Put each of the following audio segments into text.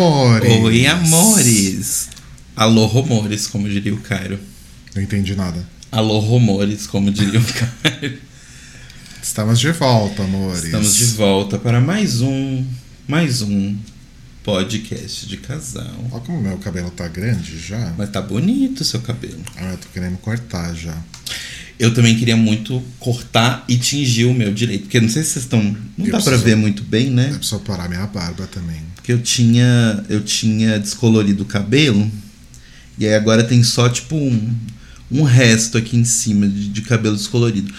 Oi, Mores. Oi, amores. Alô, rumores, como diria o Cairo. Não entendi nada. Alô, rumores, como diria o Cairo. Estamos de volta, amores. Estamos de volta para mais um, mais um podcast de casal. Olha como meu cabelo tá grande já. Mas tá bonito o seu cabelo. Ah, eu tô querendo cortar já. Eu também queria muito cortar e tingir o meu direito. Porque não sei se vocês estão. Não Eu dá pra preciso- ver muito bem, né? É preciso parar minha barba também. Eu tinha. Eu tinha descolorido o cabelo. E aí agora tem só tipo um, um resto aqui em cima de, de cabelo descolorido.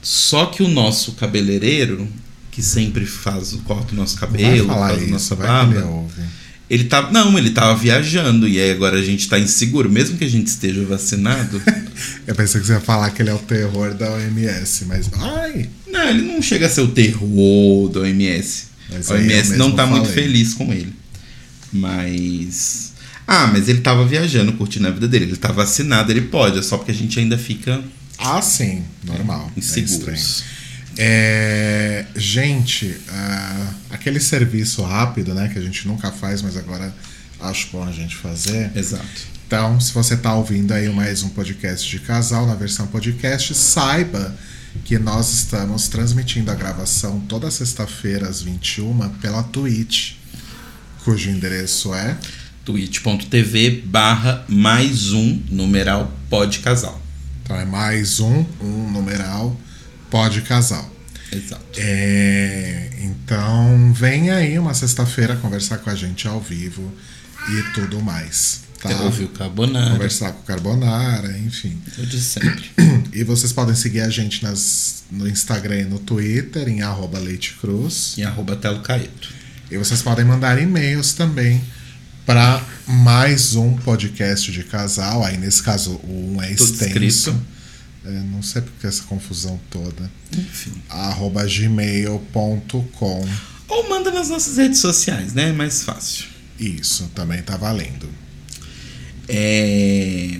Só que o nosso cabeleireiro, que sempre faz, corta o nosso cabelo, vai falar faz isso, nossa vai barba. ouve. Ele tava. Não, ele tava viajando. E aí agora a gente tá inseguro. Mesmo que a gente esteja vacinado. Eu pensei que você ia falar que ele é o terror da OMS, mas. Ai! não, ele não chega a ser o terror da OMS. Mas A OMS não tá muito feliz com ele. Mas. Ah, mas ele tava viajando, curtindo a vida dele. Ele tá vacinado, ele pode. É só porque a gente ainda fica Ah, sim, normal. É inseguros. É, gente, ah, aquele serviço rápido, né, que a gente nunca faz, mas agora acho bom a gente fazer. Exato. Então, se você está ouvindo aí mais um podcast de casal na versão podcast, saiba que nós estamos transmitindo a gravação toda sexta-feira às 21 pela Twitch, cujo endereço é twitch.tv barra mais um numeral pode casal. então é mais um, um numeral pode casal. Exato. É, então, vem aí uma sexta-feira conversar com a gente ao vivo e tudo mais. Tá? Você ouviu Carbonara. Conversar com o Carbonara, enfim. Eu de sempre. E vocês podem seguir a gente nas, no Instagram e no Twitter, em arroba Leite Cruz. E arroba Telo Caeto. E vocês podem mandar e-mails também para mais um podcast de casal. Aí, nesse caso, o um é Tudo extenso. escrito. É, não sei porque essa confusão toda. Enfim. arroba gmail.com. Ou manda nas nossas redes sociais, né? É mais fácil. Isso, também tá valendo. É.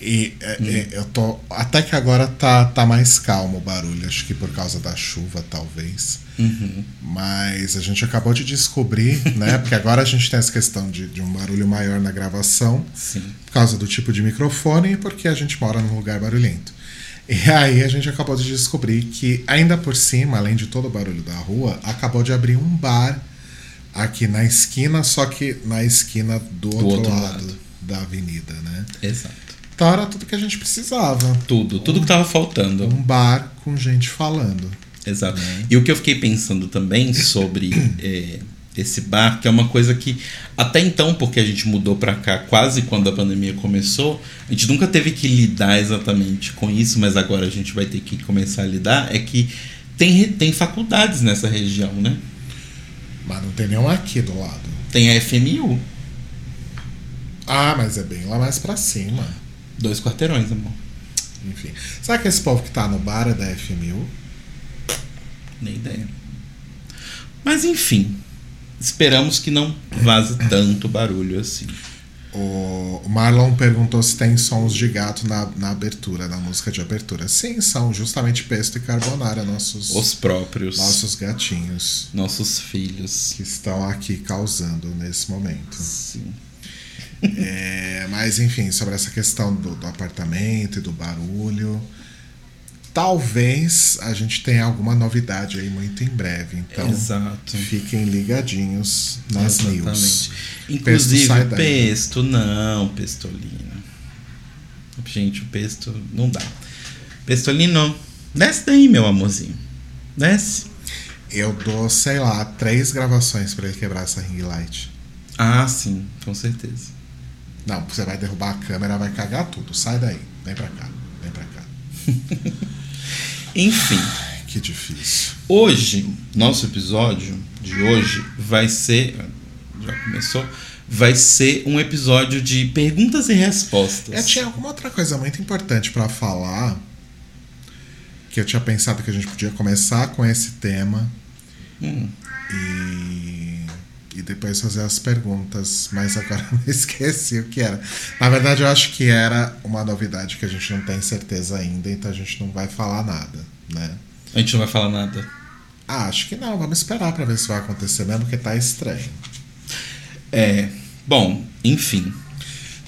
E é, é, eu tô. Até que agora tá, tá mais calmo o barulho, acho que por causa da chuva, talvez. Uhum. Mas a gente acabou de descobrir, né? Porque agora a gente tem essa questão de, de um barulho maior na gravação, Sim. por causa do tipo de microfone e porque a gente mora num lugar barulhento. E aí a gente acabou de descobrir que, ainda por cima, além de todo o barulho da rua, acabou de abrir um bar aqui na esquina, só que na esquina do, outro, outro lado, lado. Da avenida, né? Exato. Então era tudo que a gente precisava. Tudo. Tudo que tava faltando. Um bar com gente falando. Exato. E o que eu fiquei pensando também sobre é, esse bar, que é uma coisa que até então, porque a gente mudou pra cá quase quando a pandemia começou, a gente nunca teve que lidar exatamente com isso, mas agora a gente vai ter que começar a lidar, é que tem, tem faculdades nessa região, né? Mas não tem nenhum aqui do lado. Tem a FMU, Ah, mas é bem lá mais pra cima. dois quarteirões, amor. Enfim. Será que esse povo que tá no bar é da FMU? Nem ideia. Mas enfim, esperamos que não vaze tanto barulho assim. O Marlon perguntou se tem sons de gato na, na abertura, na música de abertura. Sim, são justamente Pesto e Carbonara, nossos, Os próprios, nossos gatinhos nossos filhos. que estão aqui causando nesse momento. Sim. É, mas enfim, sobre essa questão do, do apartamento e do barulho, talvez a gente tenha alguma novidade aí muito em breve. Então Exato. fiquem ligadinhos nas news. Inclusive, sai o daí. pesto, não, pestolino. Gente, o pesto não dá. Pestolino, desce daí, meu amorzinho. Desce. Eu dou, sei lá, três gravações pra ele quebrar essa ring light. Ah, sim, com certeza. Não, você vai derrubar a câmera, vai cagar tudo. Sai daí. Vem pra cá. Vem pra cá. Enfim, Que difícil. hoje, nosso episódio de hoje vai ser. Já começou? Vai ser um episódio de perguntas e respostas. Eu tinha alguma outra coisa muito importante pra falar. Que eu tinha pensado que a gente podia começar com esse tema Hum, e, e depois fazer as perguntas, mas agora eu esqueci o que era. Na verdade, eu acho que era uma novidade que a gente não tem certeza ainda, então a gente não vai falar nada, né? a gente não vai falar nada. Ah, acho que não, vamos esperar pra ver se vai acontecer mesmo, porque tá estranho. É. Bom, enfim.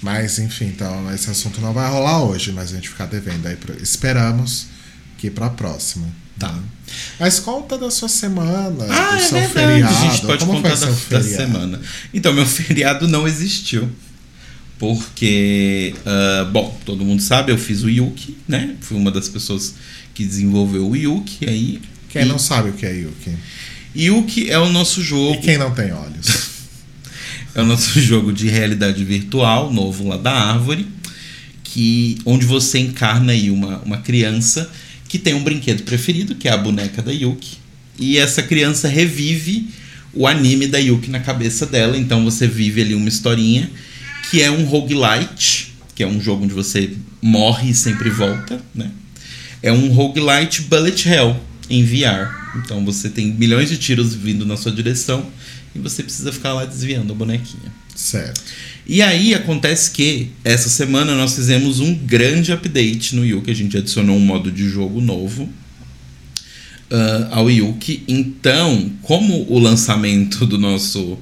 Mas, enfim, então esse assunto não vai rolar hoje, mas a gente ficar devendo aí. Esperamos que pra próxima. Tá. Mas conta da sua semana, Ah, do é seu verdade. feriado. A gente pode Como contar da, da semana. Então, meu feriado não existiu. Porque, ah, bom, todo mundo sabe, eu fiz o Yuki, né? Fui uma das pessoas que desenvolveu o Yuki. Aí, Quem e, não sabe o que é Yuki? Yuki é o nosso jogo. E quem não tem olhos? É o nosso jogo de realidade virtual, novo lá da árvore, que onde você encarna aí uma, uma criança que tem um brinquedo preferido, que é a boneca da Yuki. E essa criança revive o anime da Yuki na cabeça dela. Então você vive ali uma historinha que é um roguelite, que é um jogo onde você morre e sempre volta, né? É um roguelite bullet hell em VR. Então você tem milhões de tiros vindo na sua direção e você precisa ficar lá desviando a bonequinha. certo. E aí acontece que essa semana nós fizemos um grande update no Yuki, a gente adicionou um modo de jogo novo ah, ao Yuki. Então, como o lançamento do nosso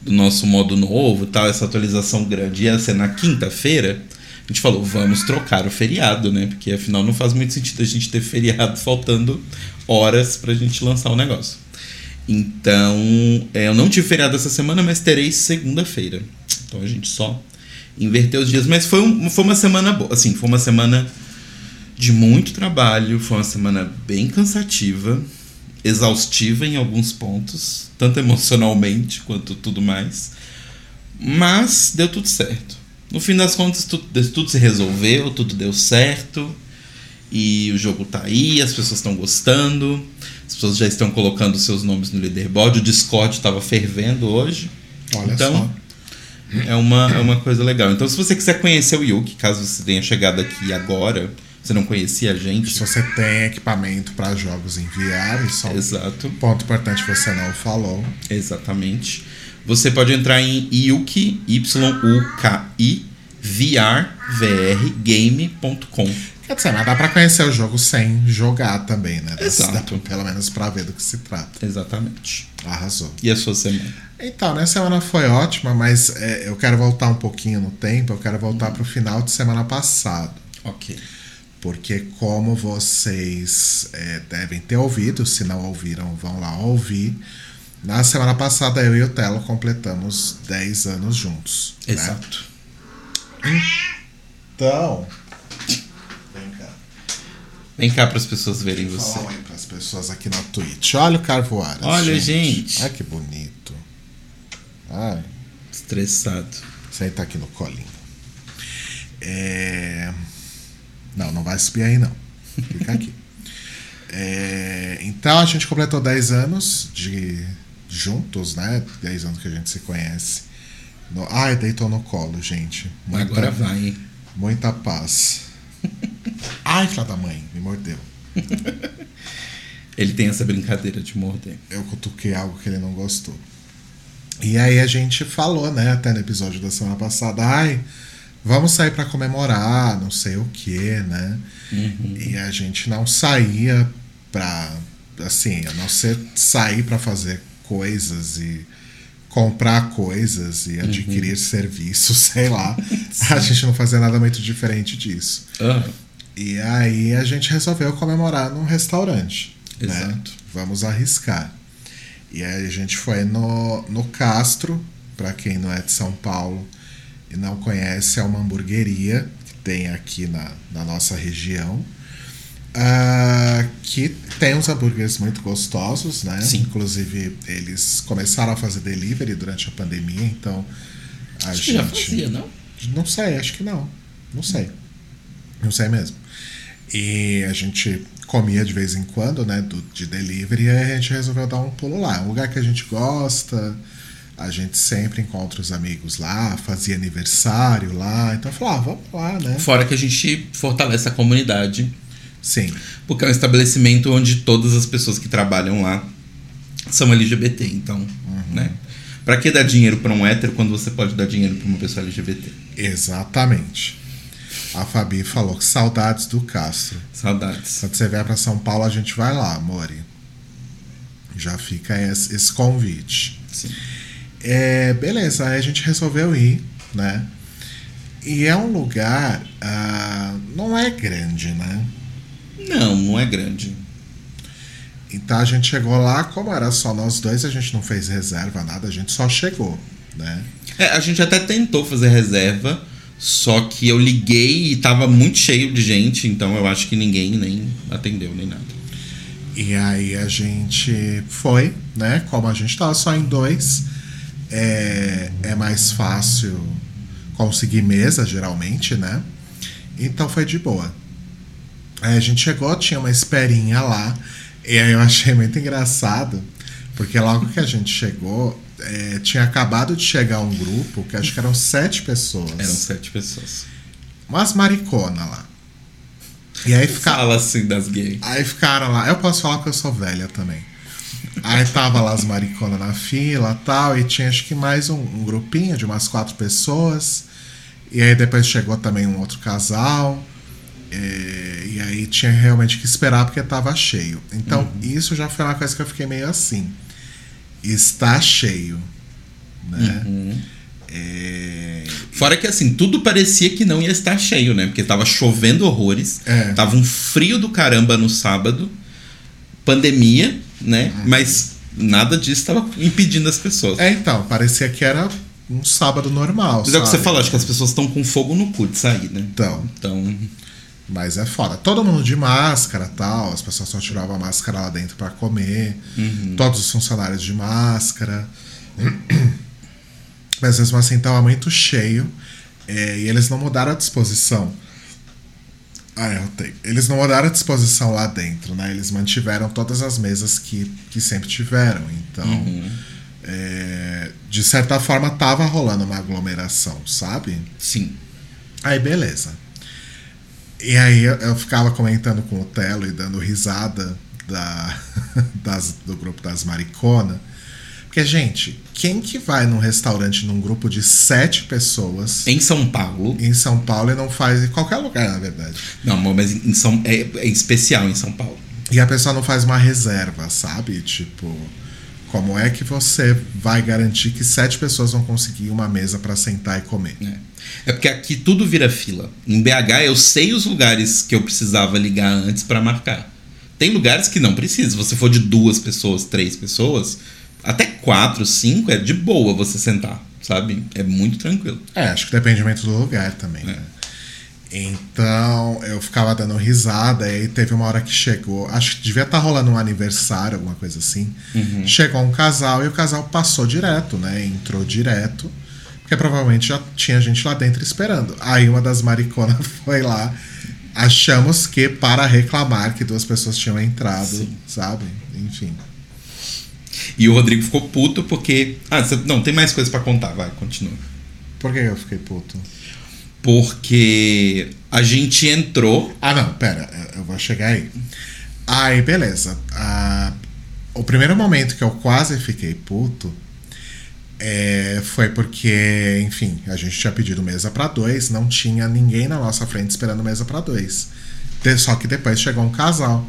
do nosso modo novo, tal, essa atualização grande ia ser na quinta-feira, a gente falou, vamos trocar o feriado, né? Porque afinal não faz muito sentido a gente ter feriado faltando horas pra gente lançar o negócio. Então, é, eu não tive feriado essa semana, mas terei segunda-feira. Então a gente só inverteu os dias. Mas foi, um- foi uma semana boa. Assim, foi uma semana de muito trabalho. Foi uma semana bem cansativa, exaustiva em alguns pontos, tanto emocionalmente quanto tudo mais. Mas deu tudo certo. No fim das contas, tudo, tudo se resolveu, tudo deu certo. E o jogo tá aí, as pessoas estão gostando. As pessoas já estão colocando seus nomes no leaderboard. O Discord estava fervendo hoje. Olha Então, só. É uma, é uma coisa legal. Então, se você quiser conhecer o Yuki, caso você tenha chegado aqui agora, você não conhecia a gente. Se você tem equipamento para jogos em VR, isso é um Exato, ponto importante que você não falou. exatamente. Você pode entrar em Yuki, Y-U-K-I, VRVRgame.com. Quer dizer, mas dá pra conhecer o jogo sem jogar também, né? Dá- Exato. Dá pelo menos pra ver do que se trata. Exatamente. Arrasou. E a sua semana? Então, né, semana foi ótima, mas é, eu quero voltar um pouquinho no tempo, eu quero voltar pro final de semana passado. Ok. Porque como vocês é, devem ter ouvido, se não ouviram, vão lá ouvir. Na semana passada eu e o Telo completamos 10 anos juntos. né? Exato. Então. Vem cá. Para as pessoas verem você. Fala aí pras pessoas aqui na Twitch. Olha o Carvoaras. Olha, gente. Ai, que bonito. Ai, Estressado. aí tá aqui no colinho. É... Não, não vai subir aí não. Fica aqui. É, Então a gente completou 10 anos de juntos, né? 10 anos que a gente se conhece. No... Ai, deitou no colo, gente. Muita- Agora vai, hein? Muita paz. Ai, filha da mãe, me mordeu. Ele tem essa brincadeira de morder. Eu cutuquei algo que ele não gostou. E aí a gente falou, né, até no episódio da semana passada, ai, vamos sair pra comemorar, não sei o que, né? E a gente não saía pra, assim, a não ser sair pra fazer coisas e comprar coisas e adquirir serviços, sei lá. A gente não fazia nada muito diferente disso. Ah, E aí a gente resolveu comemorar num restaurante. Né? Exato. Vamos arriscar. E aí a gente foi no, no Castro, para quem não é de São Paulo e não conhece, é uma hamburgueria que tem aqui na, na nossa região. ah, que tem uns hambúrgueres muito gostosos, né? Sim. Inclusive, eles começaram a fazer delivery durante a pandemia, então a acho que gente. já fazia, não? Não sei, acho que não. Não sei. Não sei mesmo. E a gente comia de vez em quando, né? Do, de delivery, e a gente resolveu dar um pulo lá. Um lugar que a gente gosta. A gente sempre encontra os amigos lá, fazia aniversário lá. Então falou, ah, vamos lá, né? Fora que a gente fortalece a comunidade, Sim. porque é um estabelecimento onde todas as pessoas que trabalham lá são LGBT. Então, né? Pra que dar dinheiro pra um hétero quando você pode dar dinheiro pra uma pessoa LGBT? Exatamente. A Fabi falou que saudades do Castro. Saudades. Quando você vier para São Paulo, a gente vai lá, Mori. Já fica esse, esse convite. Sim. É, beleza, aí a gente resolveu ir, né? E é um lugar. ah, não é grande, né? Não, não é grande. Então a gente chegou lá, como era só nós dois, a gente não fez reserva, nada, a gente só chegou, né? É, a gente até tentou fazer reserva, só que eu liguei e tava muito cheio de gente, então eu acho que ninguém nem atendeu, nem nada. E aí a gente foi, né? Como a gente tava só em dois, é, é mais fácil conseguir mesa, geralmente, né? Então foi de boa. Aí a gente chegou, tinha uma esperinha lá, e aí eu achei muito engraçado, porque logo que a gente chegou, é, tinha acabado de chegar um grupo, que acho que eram sete pessoas. Eram sete pessoas. Umas maricona lá. E aí ficava. Fala assim das gays. Aí ficaram lá. Eu posso falar porque eu sou velha também. Aí tava lá as mariconas na fila tal, e tinha acho que mais um, um grupinho de umas quatro pessoas. E aí depois chegou também um outro casal. Tinha realmente que esperar porque tava cheio. Então isso já foi uma coisa que eu fiquei meio assim. Está cheio. Né? Uhum. É, Fora que assim, tudo parecia que não ia estar cheio, né? Porque tava chovendo horrores, É. tava um frio do caramba no sábado, pandemia, né? Uhum. Mas nada disso tava impedindo as pessoas. é, então, parecia que era um sábado normal. Mas é o que você sabe? falou, acho que as pessoas estão com fogo no cu de sair, né? Então, Então, Mas é foda. Todo mundo de máscara tal. As pessoas só tiravam a máscara lá dentro pra comer. Todos os funcionários de máscara. Mas mesmo assim tava muito cheio. é, e eles não mudaram a disposição. Ah, eu tenho. Eles não mudaram a disposição lá dentro, né? Eles mantiveram todas as mesas que, que sempre tiveram. Então, é, de certa forma, tava rolando uma aglomeração, sabe? sim. Aí, beleza. E aí eu, eu ficava comentando com o Telo e dando risada da, das- do grupo das Maricona. Porque, gente, quem que vai num restaurante num grupo de sete pessoas Em São Paulo. em São Paulo e não faz em qualquer lugar, na verdade? Não, mas em São, é, é especial em São Paulo. E a pessoa não faz uma reserva, sabe? Tipo, como é que você vai garantir que sete pessoas vão conseguir uma mesa pra sentar e comer? É. É porque aqui tudo vira fila. Em BH eu sei os lugares que eu precisava ligar antes pra marcar. Tem lugares que não precisa. Se você for de duas pessoas, três pessoas, até quatro, cinco é de boa você sentar, sabe? É muito tranquilo. É, acho que depende muito do lugar também, né? Então, eu ficava dando risada, e aí teve uma hora que chegou, acho que devia estar rolando um aniversário, alguma coisa assim. Chegou um casal e o casal passou direto, né? Entrou direto, porque provavelmente já tinha gente lá dentro esperando. Aí uma das mariconas foi lá, achamos que para reclamar que duas pessoas tinham entrado, Sim. sabe? Enfim. E o Rodrigo ficou puto porque. Ah, não, tem mais coisa pra contar, vai, continua. Por que eu fiquei puto? Porque a gente entrou. Ah, não, pera, eu- eu vou chegar aí. Aí, beleza. Ah, o primeiro momento que eu quase fiquei puto é, foi porque, enfim, a gente tinha pedido mesa pra dois, não tinha ninguém na nossa frente esperando mesa pra dois. Só que depois chegou um casal.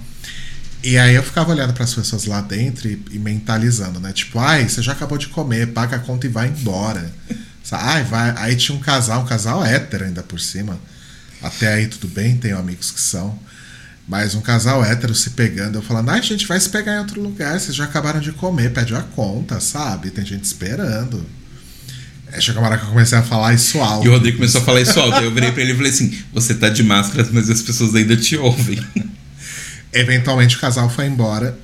E aí eu ficava olhando para as pessoas lá dentro e, e mentalizando, né? Tipo, ai, você já acabou de comer, paga a conta e vai embora. Ai, vai. Aí tinha um casal, um casal hétero ainda por cima. Até aí tudo bem, tenho amigos que são. Mas um casal hétero se pegando, eu falando, ai, gente, vai se pegar em outro lugar, vocês já acabaram de comer, pede a conta, sabe? Tem gente esperando. Aí chegou uma hora que eu comecei a falar isso alto. E o Rodrigo começou a falar isso alto. Aí eu virei pra ele e falei assim: Você tá de máscara, mas as pessoas ainda te ouvem. Eventualmente o casal foi embora.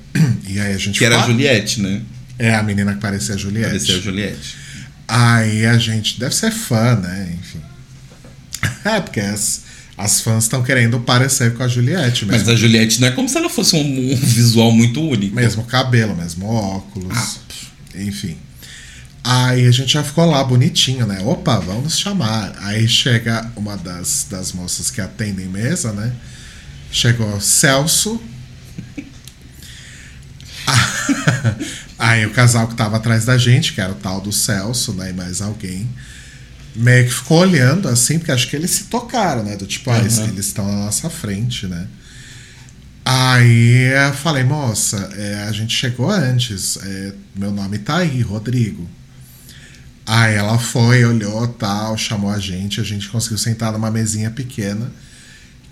E aí a gente Que era a foi- Juliette, né? É a menina que parecia a Juliette. Parecia a Juliette. Aí a gente deve ser fã, né? Enfim. É, porque as, as fãs estão querendo parecer com a Juliette Mas mesmo. a Juliette não é como se ela fosse um, um visual muito único. Mesmo cabelo, mesmo óculos. Ah. Enfim. Aí a gente já ficou lá bonitinho, né? Opa, vamos chamar. Aí chega uma das, das moças que atendem mesa, né? Chegou Celso. Aí o casal que tava atrás da gente, que era o tal do Celso, né? E mais alguém, meio que ficou olhando assim, porque acho que eles se tocaram, né? Do tipo, ah, eles Uhum. eles estão na nossa frente, né? Aí eu falei, moça, é, a gente chegou antes, é, meu nome tá aí, Rodrigo. Aí ela foi, olhou tal, chamou a gente, a gente conseguiu sentar numa mesinha pequena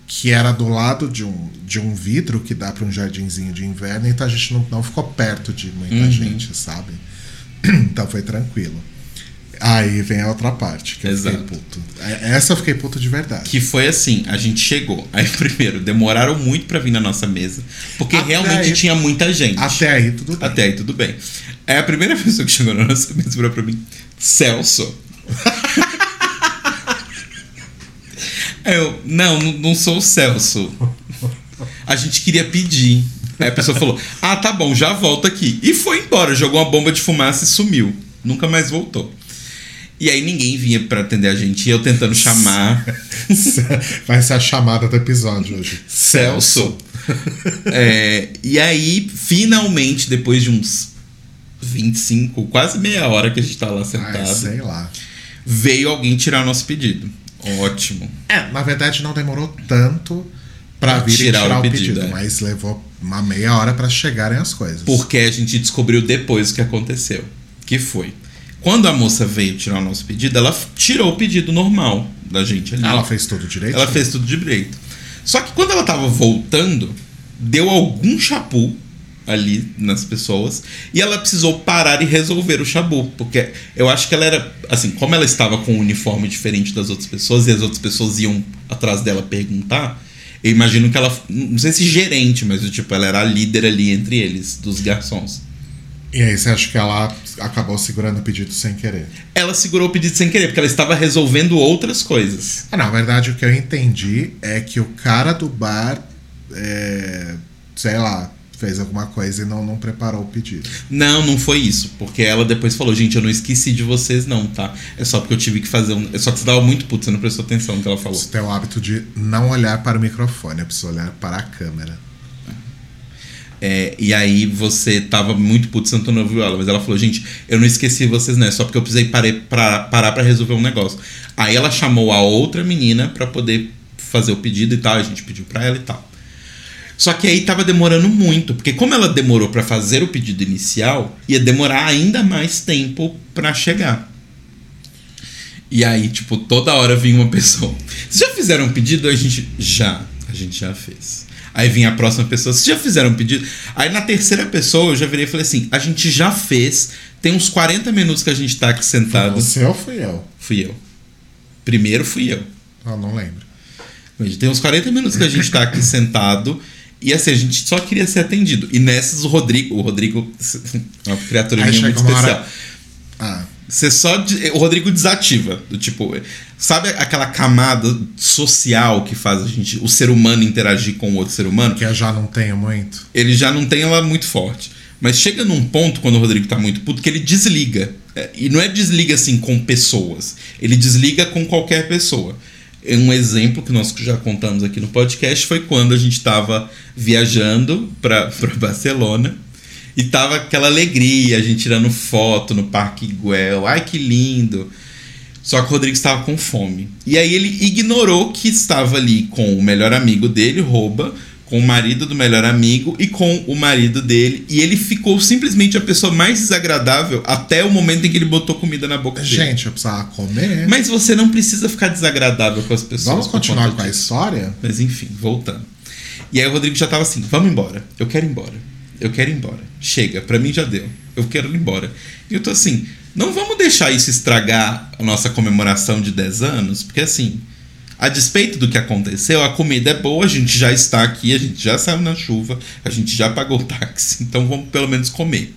que era do lado de um, de um vidro que dá para um jardinzinho de inverno, então a gente não, não ficou perto de muita Uhum. gente, sabe? Então foi tranquilo. Aí vem a outra parte, que eu Exato. fiquei puto. É- Essa eu fiquei puto de verdade. Que foi assim, a gente chegou. Aí, primeiro, demoraram muito pra vir na nossa mesa. Porque Até realmente aí- tinha muita gente. Até aí tudo bem. Até aí tudo bem. Aí a primeira pessoa que chegou na nossa mesa virou pra mim, Celso. Eu, não, não- não sou o Celso. A gente queria pedir. Aí a pessoa falou, ah, tá bom, já volto aqui. E foi embora, jogou uma bomba de fumaça e sumiu. Nunca mais voltou. E aí ninguém vinha pra atender a gente. E eu tentando chamar Vai ser a chamada do episódio hoje. Celso. É, e aí, finalmente, depois de uns 25, quase meia hora que a gente tá lá Ai, sentado, sei lá. veio alguém tirar o nosso pedido. Ótimo. É, na verdade não demorou tanto pra Pra vir tirar tirar, o o pedido, pedido, é. mas levou uma meia hora pra chegarem as coisas. Porque a gente descobriu depois o que aconteceu. Que foi. Quando a moça veio tirar o nosso pedido, ela tirou o pedido normal da gente ali. Ela fez tudo direito? Ela fez tudo direito. Só que quando ela tava voltando, deu algum chapu ali nas pessoas e ela precisou parar e resolver o chabu, porque eu acho que ela era assim, como ela estava com um uniforme diferente das outras pessoas e as outras pessoas iam atrás dela perguntar, eu imagino que ela, não sei se gerente, mas tipo, ela era a líder ali entre eles, dos garçons. E aí você acha que ela acabou segurando o pedido sem querer? Ela segurou o pedido sem querer, porque ela estava resolvendo outras coisas. Ah, na verdade o que eu entendi é que o cara do bar, é, sei lá, fez alguma coisa e não, não preparou o pedido. Não, não foi isso. Porque ela depois falou, gente, eu não esqueci de vocês, não, tá? É só porque eu tive que fazer um. É só que você tava muito puto, você não prestou atenção no que ela falou. Você tem o hábito de não olhar para o microfone, é preciso olhar para a câmera. É, e aí você tava muito puto, você não ouviu ela, mas ela falou, gente, eu não esqueci vocês, não, é só porque eu precisei pra, parar pra resolver um negócio. Aí ela chamou a outra menina pra poder fazer o pedido e tal, a gente pediu pra ela e tal. Só que aí tava demorando muito, porque como ela demorou pra fazer o pedido inicial, ia demorar ainda mais tempo pra chegar. E aí, tipo, toda hora vinha uma pessoa. Vocês já fizeram um pedido? A gente já. A gente já fez. Aí vinha a próxima pessoa. Vocês já fizeram um pedido? Aí na terceira pessoa eu já virei e falei assim: a gente já fez. Tem uns 40 minutos que a gente tá aqui sentado. Você ou fui eu? Fui eu. Primeiro fui eu. Eu não lembro. Tem uns 40 minutos que a gente tá aqui sentado. E assim, a gente só queria ser atendido. E nessas o Rodrigo. O Rodrigo é uma criatura Aí minha muito hora- especial. Ah, Você só. O Rodrigo desativa. Do tipo. Sabe aquela camada social que faz a gente, o ser humano interagir com o outro ser humano? que eu já não tenho muito. Ele já não tem ela muito forte. Mas chega num ponto, quando o Rodrigo tá muito puto, que ele desliga. É, E não é desliga assim com pessoas. Ele desliga com qualquer pessoa. Um exemplo que nós já contamos aqui no podcast foi quando a gente tava viajando para Barcelona. E tava aquela alegria, a gente tirando foto no Parque Güell. Ai, que lindo! Só que o Rodrigo estava com fome. E aí ele ignorou que estava ali com o melhor amigo dele, Rouba, com o marido do melhor amigo e com o marido dele. E ele ficou simplesmente a pessoa mais desagradável até o momento em que ele botou comida na boca dele. Gente, eu precisava comer. Mas você não precisa ficar desagradável com as pessoas. Vamos continuar com a história? Mas enfim, voltando. E aí o Rodrigo já tava assim: vamos embora. Eu quero ir embora. Eu quero ir embora. Chega, pra mim já deu. Eu quero ir embora. E eu tô assim: não vamos deixar isso estragar a nossa comemoração de 10 anos, porque assim, a despeito do que aconteceu, a comida é boa, a gente já está aqui, a gente já saiu na chuva, a gente já pagou o táxi, então vamos pelo menos comer.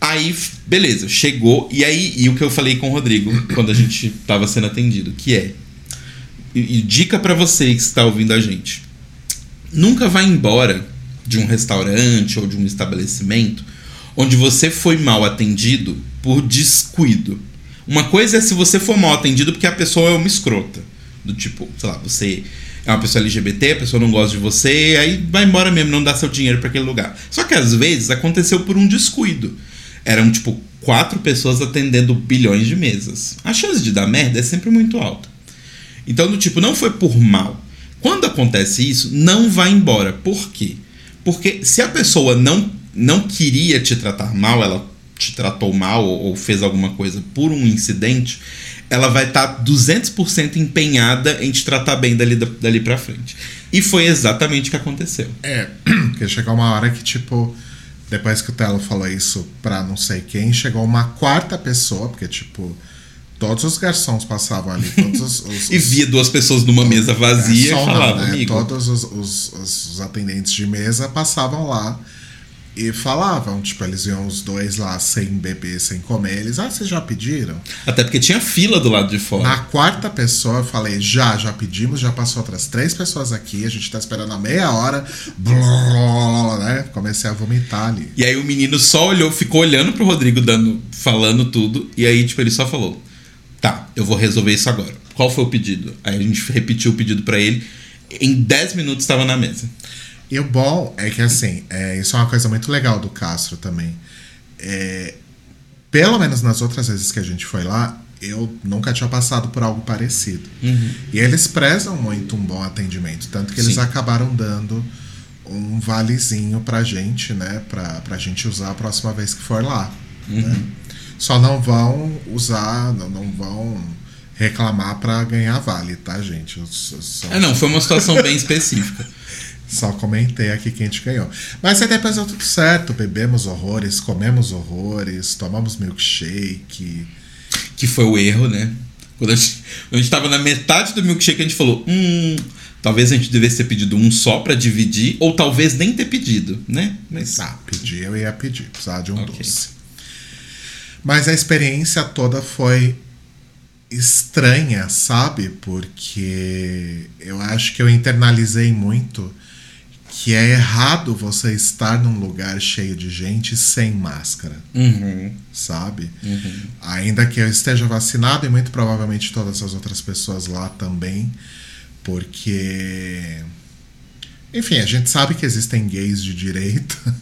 Aí, beleza, chegou. E aí, e o que eu falei com o Rodrigo quando a gente tava sendo atendido, que é. E, e dica pra você que está ouvindo a gente. Nunca vá embora de um restaurante ou de um estabelecimento onde você foi mal atendido por descuido. Uma coisa é se você for mal atendido porque a pessoa é uma escrota. Do tipo, sei lá, você é uma pessoa LGBT, a pessoa não gosta de você, aí vai embora mesmo, não dá seu dinheiro para aquele lugar. Só que às vezes aconteceu por um descuido. Eram, tipo, quatro pessoas atendendo bilhões de mesas. A chance de dar merda é sempre muito alta. Então, do tipo, não foi por mal. Quando acontece isso, não vá embora. Por quê? Porque se a pessoa não, não queria te tratar mal, ela te tratou mal ou, fez alguma coisa por um incidente, ela vai estar tá 200% empenhada em te tratar bem dali, dali pra frente. E foi exatamente o que aconteceu. É, porque chegou uma hora que, tipo, depois que o Telo falou isso pra não sei quem, chegou uma quarta pessoa, porque, tipo, todos os garçons passavam ali, todos os. os e via duas pessoas numa mesa vazia e falavam, né? Todos os, os, os atendentes de mesa passavam lá e falavam, tipo, eles iam os dois lá sem beber, sem comer. Eles, ah, vocês já pediram? Até porque tinha fila do lado de fora. Na quarta pessoa, eu falei, já, já pedimos, já passou outras três pessoas aqui, a gente tá esperando a meia hora. Blá, né? Comecei a vomitar ali. E aí o menino só olhou, ficou olhando pro Rodrigo, dando, falando tudo, e aí, tipo, ele só falou: Tá, eu vou resolver isso agora. Qual foi o pedido? Aí a gente repetiu o pedido para ele. Em 10 minutos estava na mesa. E o bom é que, assim, é, isso é uma coisa muito legal do Castro também. É, pelo menos nas outras vezes que a gente foi lá, eu nunca tinha passado por algo parecido. Uhum. E eles prezam muito um bom atendimento, tanto que eles Sim. acabaram dando um valezinho pra gente, né? Pra, pra gente usar a próxima vez que for lá. Uhum. Né? Só não vão usar, não, não vão reclamar para ganhar vale, tá, gente? Só... É, não, foi uma situação bem específica. Só comentei aqui quem te ganhou. Mas aí depois deu tudo certo. Bebemos horrores, comemos horrores, tomamos milkshake. Que foi o erro, né? Quando a gente, a gente tava na metade do milkshake, a gente falou: hum, talvez a gente devesse ter pedido um só para dividir, ou talvez nem ter pedido, né? Mas. Ah, pedir eu ia pedir, precisava de um okay. doce. Mas a experiência toda foi estranha, sabe? Porque eu acho que eu internalizei muito que é errado você estar num lugar cheio de gente sem máscara. Uhum. Sabe? Uhum. Ainda que eu esteja vacinado e muito provavelmente todas as outras pessoas lá também, porque. Enfim, a gente sabe que existem gays de direita,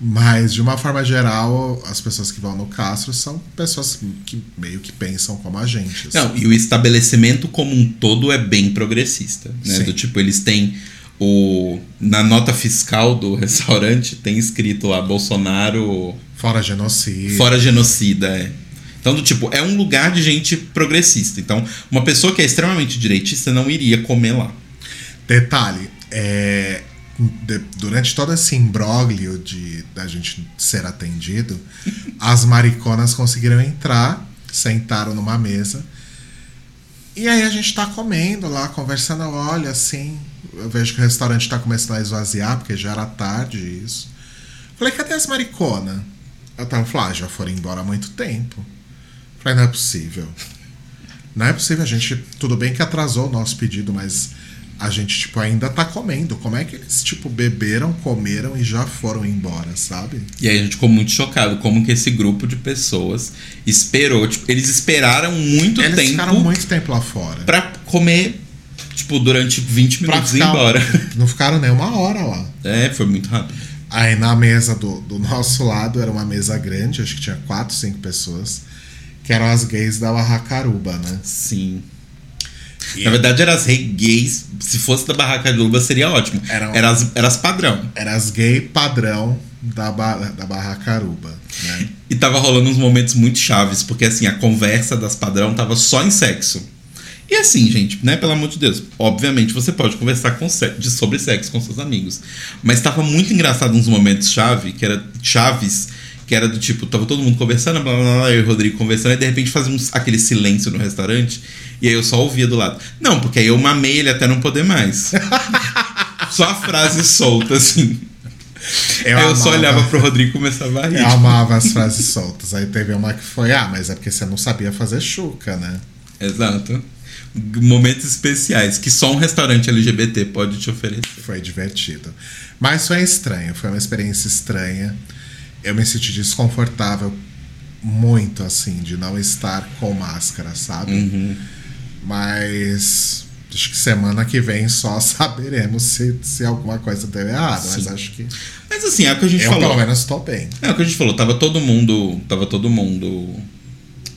mas de uma forma geral, as pessoas que vão no Castro são pessoas que meio que pensam como a gente. Assim. Não, e o estabelecimento como um todo é bem progressista. Né? Do tipo, eles têm o, na nota fiscal do restaurante tem escrito lá Bolsonaro. Fora genocida. Fora genocida, é. Então, do tipo, é um lugar de gente progressista. Então, uma pessoa que é extremamente direitista não iria comer lá. Detalhe, é, de, durante todo esse imbróglio de da gente ser atendido, as mariconas conseguiram entrar, sentaram numa mesa. E aí a gente tá comendo lá, conversando, olha, assim, eu vejo que o restaurante está começando a esvaziar, porque já era tarde isso. Falei, cadê as mariconas? Ela tava falando, ah, já foram embora há muito tempo. Falei, não é possível. Não é possível, a gente. Tudo bem que atrasou o nosso pedido, mas a gente, tipo, ainda tá comendo. Como é que eles, tipo, beberam, comeram e já foram embora, sabe? E aí a gente ficou muito chocado como que esse grupo de pessoas esperou. Tipo, eles esperaram muito eles tempo. Eles ficaram muito tempo lá fora. Pra comer tipo, durante 20 minutos e ir embora. Não ficaram nem uma hora lá. É, foi muito rápido. Aí na mesa do, do nosso lado era uma mesa grande, acho que tinha quatro, cinco pessoas, que eram as gays da Barracaruba, né? Sim. E Na verdade, eram as gays. Se fosse da Barracaruba, seria ótimo. Eram, era, as, era as padrão. Era as gay padrão da, da Barracaruba. Né? E tava rolando uns momentos muito chaves, porque assim, a conversa das padrão tava só em sexo. E assim, gente, né? Pelo amor de Deus. Obviamente você pode conversar com de, sobre sexo com seus amigos. Mas estava muito engraçado uns momentos chave, que era chaves, que era do tipo, tava todo mundo conversando, blá blá blá, eu e o Rodrigo conversando, e de repente fazia aquele silêncio no restaurante, e aí eu só ouvia do lado. Não, porque aí eu mamei ele até não poder mais. só a frase solta, assim. Eu, aí eu só olhava pro Rodrigo e começava a rir. Eu amava as frases soltas. Aí teve uma que foi, ah, mas é porque você não sabia fazer chuca, né? Exato momentos especiais que só um restaurante LGBT pode te oferecer. Foi divertido. Mas foi estranho, foi uma experiência estranha. Eu me senti desconfortável muito, assim, de não estar com máscara, sabe? Uhum. Mas acho que semana que vem só saberemos se, se alguma coisa deu errado. Sim. Mas acho que. Mas assim, é o que a gente eu, falou. Pelo menos estou bem. É o que a gente falou. Tava todo mundo. Tava todo mundo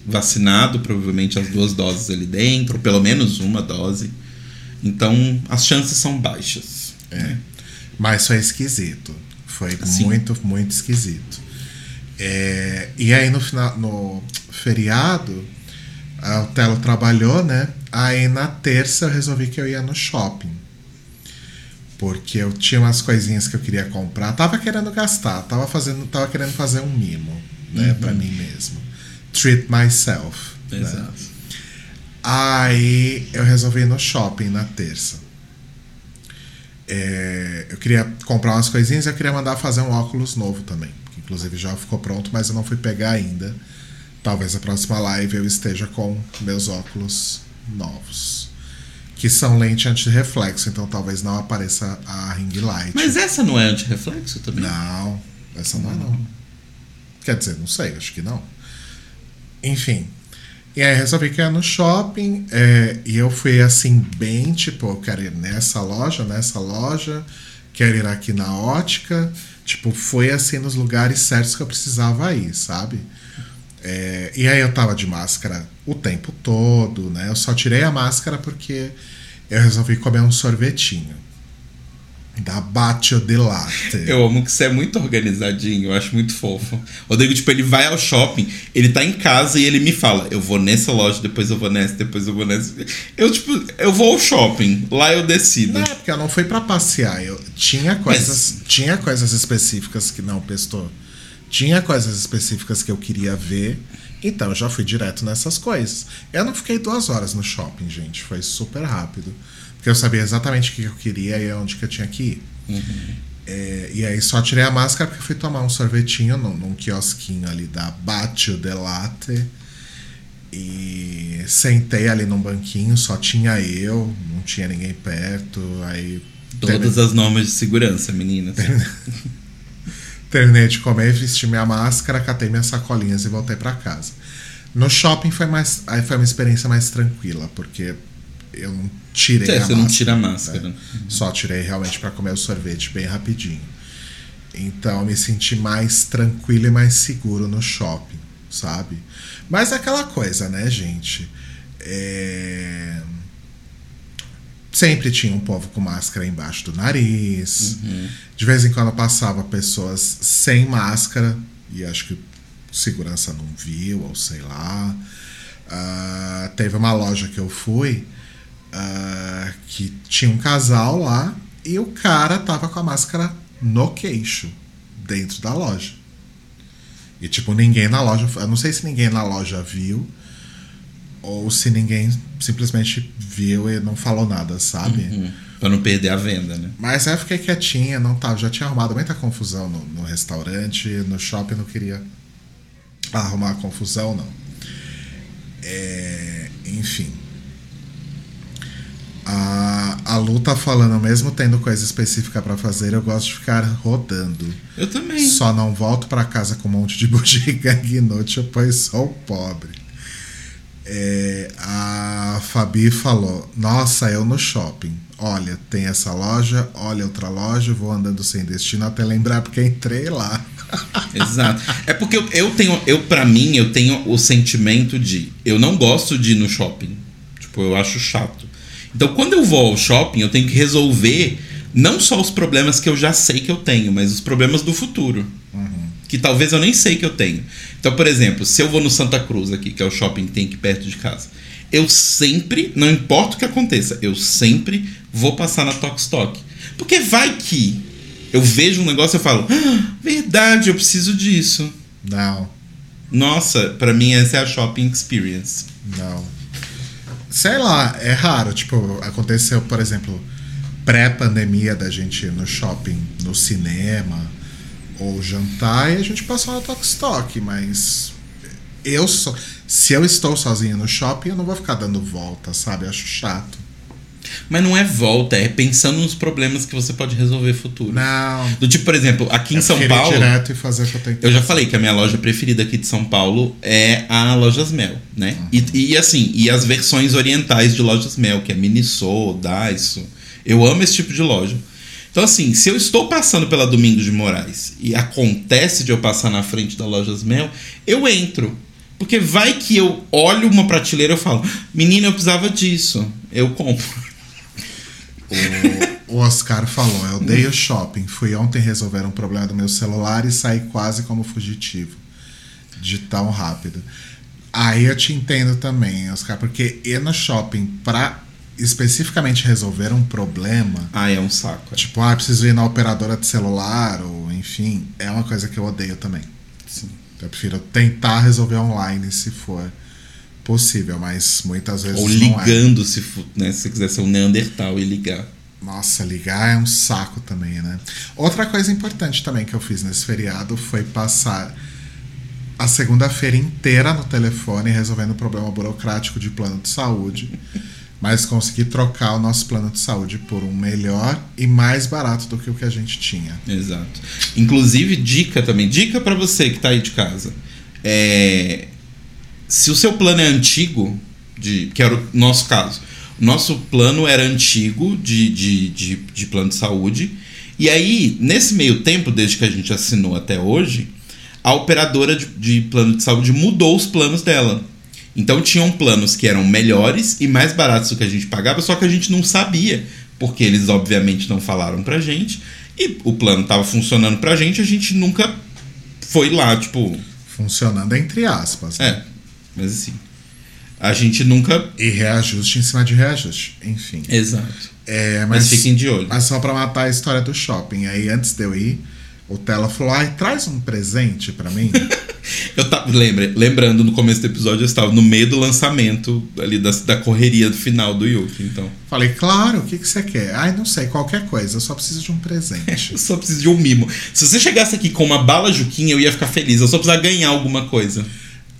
vacinado, provavelmente as duas doses ali dentro, pelo menos uma dose. Então as chances são baixas. É. Mas foi esquisito. Foi Sim. muito, muito esquisito. É, e aí no, final, no feriado, o Telo trabalhou, né? Aí na terça eu resolvi que eu ia no shopping. Porque eu tinha umas coisinhas que eu queria comprar. Tava querendo gastar, tava, fazendo, tava querendo fazer um mimo, né? Uhum. Pra mim mesmo. Treat myself. Né? Exato. Né? Aí eu resolvi ir no shopping na terça. É, eu queria comprar umas coisinhas e eu queria mandar fazer um óculos novo também. Que inclusive já ficou pronto, mas eu não fui pegar ainda. Talvez a próxima live eu esteja com meus óculos novos. Que são lente anti-reflexo, então talvez não apareça a ring light. Mas essa não é anti-reflexo também? Não, essa não, não é não. Quer dizer, não sei, acho que não. Enfim. E aí resolvi que ia no shopping é, e eu fui assim, bem tipo, eu quero ir nessa loja, nessa loja, quero ir aqui na ótica. Tipo, foi assim nos lugares certos que eu precisava ir, sabe? É, e aí eu tava de máscara o tempo todo, né? Eu só tirei a máscara porque eu resolvi comer um sorvetinho. Da Batio de Latte. Eu amo que você é muito organizadinho, eu acho muito fofo. Rodrigo, tipo, ele vai ao shopping, ele tá em casa e ele me fala: eu vou nessa loja, depois eu vou nessa, depois eu vou nessa. Eu, tipo, eu vou ao shopping, lá eu decido. Não, porque eu não fui para passear. Eu tinha coisas, Mas... tinha coisas específicas que não pestou. Tinha coisas específicas que eu queria ver, então eu já fui direto nessas coisas. Eu não fiquei duas horas no shopping, gente, foi super rápido. Porque eu sabia exatamente o que eu queria e onde que eu tinha que ir. Uhum. É, e aí só tirei a máscara porque fui tomar um sorvetinho num, num quiosquinho ali da Batio de Latte. E sentei ali num banquinho, só tinha eu, não tinha ninguém perto. Aí. Todas as normas de segurança, meninas. Terminei de comer, vesti minha máscara, catei minhas sacolinhas e voltei para casa. No shopping foi mais, aí foi uma experiência mais tranquila, porque eu não tirei é, a você máscara. não tira a máscara. Né? Uhum. Só tirei realmente para comer o sorvete bem rapidinho. Então eu me senti mais tranquilo e mais seguro no shopping, sabe? Mas é aquela coisa, né, gente? É sempre tinha um povo com máscara embaixo do nariz. Uhum. De vez em quando passava pessoas sem máscara e acho que segurança não viu, ou sei lá. Uh, teve uma loja que eu fui uh, que tinha um casal lá e o cara tava com a máscara no queixo, dentro da loja. E tipo, ninguém na loja. Eu não sei se ninguém na loja viu ou se ninguém simplesmente viu e não falou nada, sabe? Uhum. Pra não perder a venda, né? Mas aí eu fiquei quietinha, não tava, já tinha arrumado muita confusão no, no restaurante, no shopping não queria arrumar confusão, não. É, enfim. A, a Lu tá falando, mesmo tendo coisa específica para fazer, eu gosto de ficar rodando. Eu também. Só não volto para casa com um monte de bugiganga inútil, pois sou pobre. É, a Fabi falou: Nossa, eu no shopping. Olha, tem essa loja, olha outra loja, vou andando sem destino até lembrar porque entrei lá. Exato. É porque eu, eu tenho, eu para mim, eu tenho o sentimento de eu não gosto de ir no shopping. Tipo, eu acho chato. Então, quando eu vou ao shopping, eu tenho que resolver não só os problemas que eu já sei que eu tenho, mas os problemas do futuro. Uhum. Que talvez eu nem sei que eu tenho. Então, por exemplo, se eu vou no Santa Cruz aqui, que é o shopping que tem aqui perto de casa, eu sempre, não importa o que aconteça, eu sempre vou passar na Tok Stock. Porque vai que eu vejo um negócio e eu falo, ah, verdade, eu preciso disso. Não. Nossa, para mim essa é a shopping experience. Não. Sei lá, é raro. Tipo, aconteceu, por exemplo, pré-pandemia da gente ir no shopping, no cinema ou jantar e a gente passou Tok Stock, mas eu só. Se eu estou sozinho no shopping, eu não vou ficar dando volta, sabe? Eu acho chato. Mas não é volta, é pensando nos problemas que você pode resolver futuro. Não. Do tipo, por exemplo, aqui em São Paulo. direto e fazer eu Eu já falei que a minha loja preferida aqui de São Paulo é a Lojas Mel, né? Uhum. E, e assim, e as versões orientais de Lojas Mel, que é Miniso, Daiso. Eu amo esse tipo de loja. Então, assim, se eu estou passando pela Domingos de Moraes e acontece de eu passar na frente da Lojas Mel, eu entro. Porque vai que eu olho uma prateleira e falo, menina, eu precisava disso. Eu compro. O, o Oscar falou, eu odeio shopping. Fui ontem resolver um problema do meu celular e saí quase como fugitivo. de tão rápido. Aí eu te entendo também, Oscar, porque ir no shopping pra especificamente resolver um problema. Ah, é um saco. é. Tipo, ah, preciso ir na operadora de celular, ou enfim, é uma coisa que eu odeio também. Sim. Eu prefiro tentar resolver online se for possível, mas muitas vezes Ou não é. ligando, se, fu- né, se você quiser ser um Neandertal e ligar. Nossa, ligar é um saco também, né? Outra coisa importante também que eu fiz nesse feriado foi passar a segunda-feira inteira no telefone resolvendo o problema burocrático de plano de saúde, mas consegui trocar o nosso plano de saúde por um melhor e mais barato do que o que a gente tinha. Exato. Inclusive, dica também. Dica pra você que tá aí de casa. É, se o seu plano é antigo, de, que era o nosso caso, o nosso plano era antigo de, de, de, de plano de saúde. E aí, nesse meio tempo, desde que a gente assinou até hoje, a operadora de, de plano de saúde mudou os planos dela. Então tinham planos que eram melhores e mais baratos do que a gente pagava, só que a gente não sabia, porque eles obviamente não falaram pra gente. E o plano tava funcionando pra gente, a gente nunca foi lá, tipo, Funcionando entre aspas. né? é, mas assim, a gente nunca E reajuste em cima de reajuste. Enfim. Exato. É, Mas, mas, fiquem de olho. mas só pra matar a história do shopping. Aí antes de eu ir, o Tela falou: ai, traz um presente pra mim. Eu tava, lembra, lembrando, no começo do episódio, eu estava no meio do lançamento ali da, da correria do final do Yuki, então. Falei, claro, o que, que você quer? Ai, não sei, qualquer coisa, eu só preciso de um presente. Eu só preciso de um mimo. Se você chegasse aqui com uma bala Juquinha, eu ia ficar feliz. Eu só precisava ganhar alguma coisa.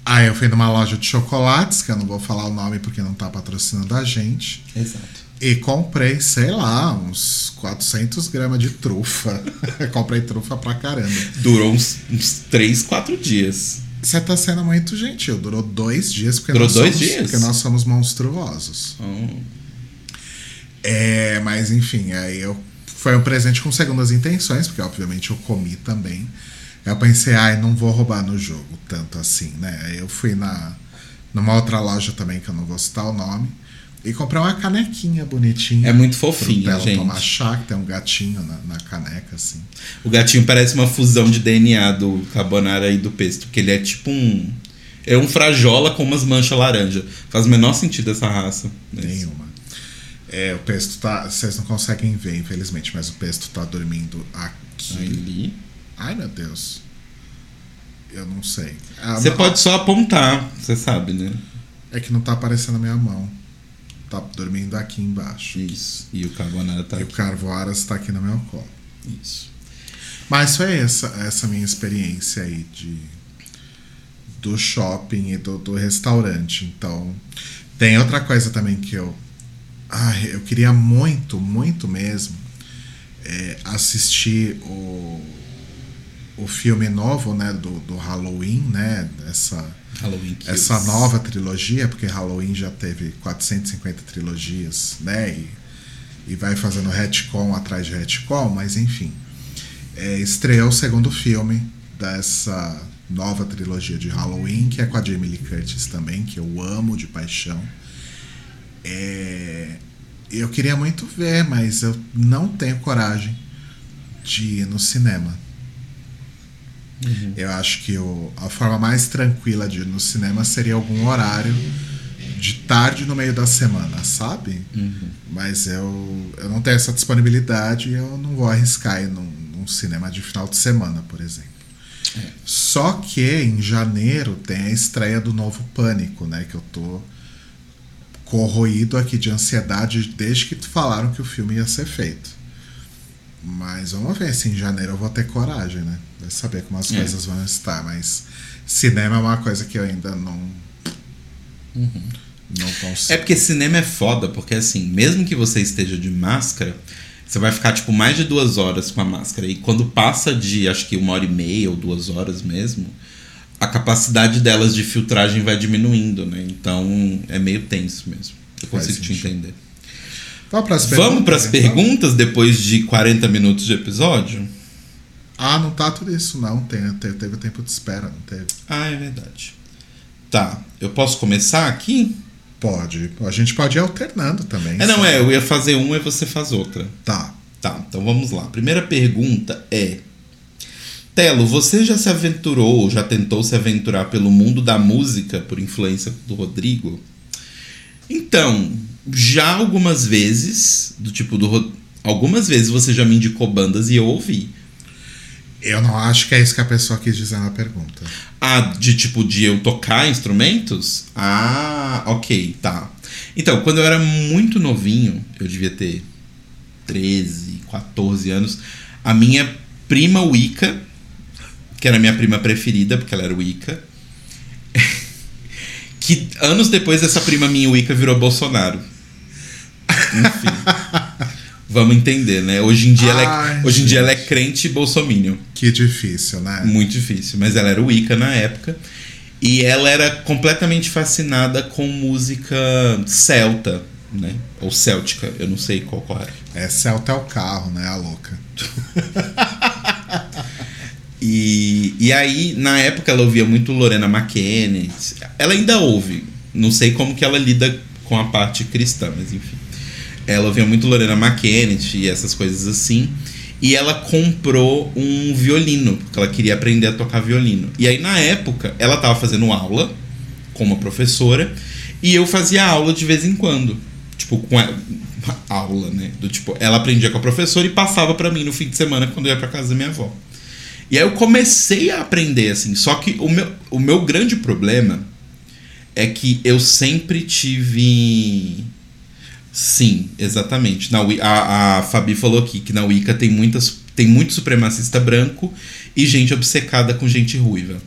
Aí eu fui numa loja de chocolates, que eu não vou falar o nome porque não tá patrocinando a gente. Exato. E comprei, sei lá, uns 400 gramas de trufa. comprei trufa pra caramba. Durou uns, uns 3, 4 dias. Você tá sendo muito gentil. Durou dois dias porque, Durou nós, dois somos, dias? porque nós somos monstruosos. Então, É, mas enfim, aí eu foi um presente com segundas intenções, porque obviamente eu comi também. Eu pensei, ai, não vou roubar no jogo tanto assim, né? Aí eu fui na numa outra loja também que eu não vou citar o nome e comprei uma canequinha bonitinha. É muito fofinha, Belo gente. tomar chá, que tem um gatinho na, na caneca assim. o gatinho parece uma fusão de DNA do carbonara e do pesto, porque ele é tipo um. É um frajola com umas manchas laranja. Faz o menor sentido essa raça. Mas- Nenhuma. É, o pesto tá. Vocês não conseguem ver, infelizmente, mas o pesto tá dormindo aqui. Ali. Ai, meu Deus. Eu não sei. Ah, Você pode só apontar, você sabe, né? É que não tá aparecendo a minha mão. Tá dormindo aqui embaixo. Isso. E o carbonara tá E o aqui. Carvoaras tá aqui no meu colo. Isso. Mas foi essa, essa minha experiência aí de do shopping e do, do restaurante. Então, tem outra coisa também que eu. Ai, eu queria muito, muito mesmo é, assistir o, o filme novo, né, do, do Halloween, né? Essa, Halloween Kills. essa nova trilogia, porque Halloween já teve 450 trilogias, né? E, e vai fazendo retcon atrás de retcon, mas enfim. É, estreou o segundo filme dessa nova trilogia de Halloween, que é com a Jamie Lee Curtis também, que eu amo de paixão. É, eu queria muito ver, mas eu não tenho coragem de ir no cinema. Uhum. Eu acho que o, a forma mais tranquila de ir no cinema seria algum horário de tarde no meio da semana, sabe? Uhum. Mas eu, eu não tenho essa disponibilidade e eu não vou arriscar ir num, num cinema de final de semana, por exemplo. Só que em janeiro tem a estreia do novo Pânico, né? Que eu tô corroído aqui de ansiedade desde que falaram que o filme ia ser feito. Mas vamos ver se em janeiro eu vou ter coragem, né? Vai saber como as É. coisas vão estar. Mas cinema é uma coisa que eu ainda não. Não consigo. É porque cinema é foda, porque assim, mesmo que você esteja de máscara, você vai ficar tipo mais de duas horas com a máscara. E quando passa de acho que uma hora e meia ou duas horas mesmo, a capacidade delas de filtragem vai diminuindo, né? Então é meio tenso mesmo. Eu Faz consigo te entender. Vamos para as Vamos para as então? perguntas depois de 40 minutos de episódio? Ah, não tá tudo isso, não. Tem, teve, teve tempo de espera, não teve? Ah, é verdade. Tá, eu posso começar aqui? Pode. A gente pode ir alternando também. É, não, sabe? é, eu ia fazer uma e você faz outra. Tá. Tá, então vamos lá. A primeira pergunta é: Telo, você já se aventurou, já tentou se aventurar pelo mundo da música por influência do Rodrigo? Então, já algumas vezes, do tipo do algumas vezes você já me indicou bandas e eu ouvi. Eu não acho que é isso que a pessoa quis dizer na pergunta. Ah, de tipo de eu tocar instrumentos? Ah, ok, tá. Então, quando eu era muito novinho, eu devia ter 13, 14 anos, a minha prima Wicca, que era a minha prima preferida, porque ela era Wicca, que anos depois essa prima minha Wicca virou Bolsonaro. Enfim. Vamos entender, né? Hoje em dia, Ai, ela, é, hoje em dia ela é crente bolsominion. Que difícil, né? Muito difícil. Mas ela era Wicca na época. E ela era completamente fascinada com música celta, né? Ou céltica, eu não sei qual qual É, celta é o carro, né? A louca. e, e aí, na época, ela ouvia muito Lorena McKenna. Ela ainda ouve. Não sei como que ela lida com a parte cristã, mas enfim. Ela ouvia muito Lorena McKennett e essas coisas assim. E ela comprou um violino, porque ela queria aprender a tocar violino. E aí, na época, ela estava fazendo aula com uma professora e eu fazia aula de vez em quando. Tipo, com a, aula, né? Do tipo, ela aprendia com a professora e passava para mim no fim de semana quando eu ia para casa da minha avó. E aí eu comecei a aprender assim, só que o meu, o meu grande problema é que eu sempre tive Sim, exatamente. Na, a, a Fabi falou aqui que na Wicca tem, muitas, tem muito supremacista branco e gente obcecada com gente ruiva.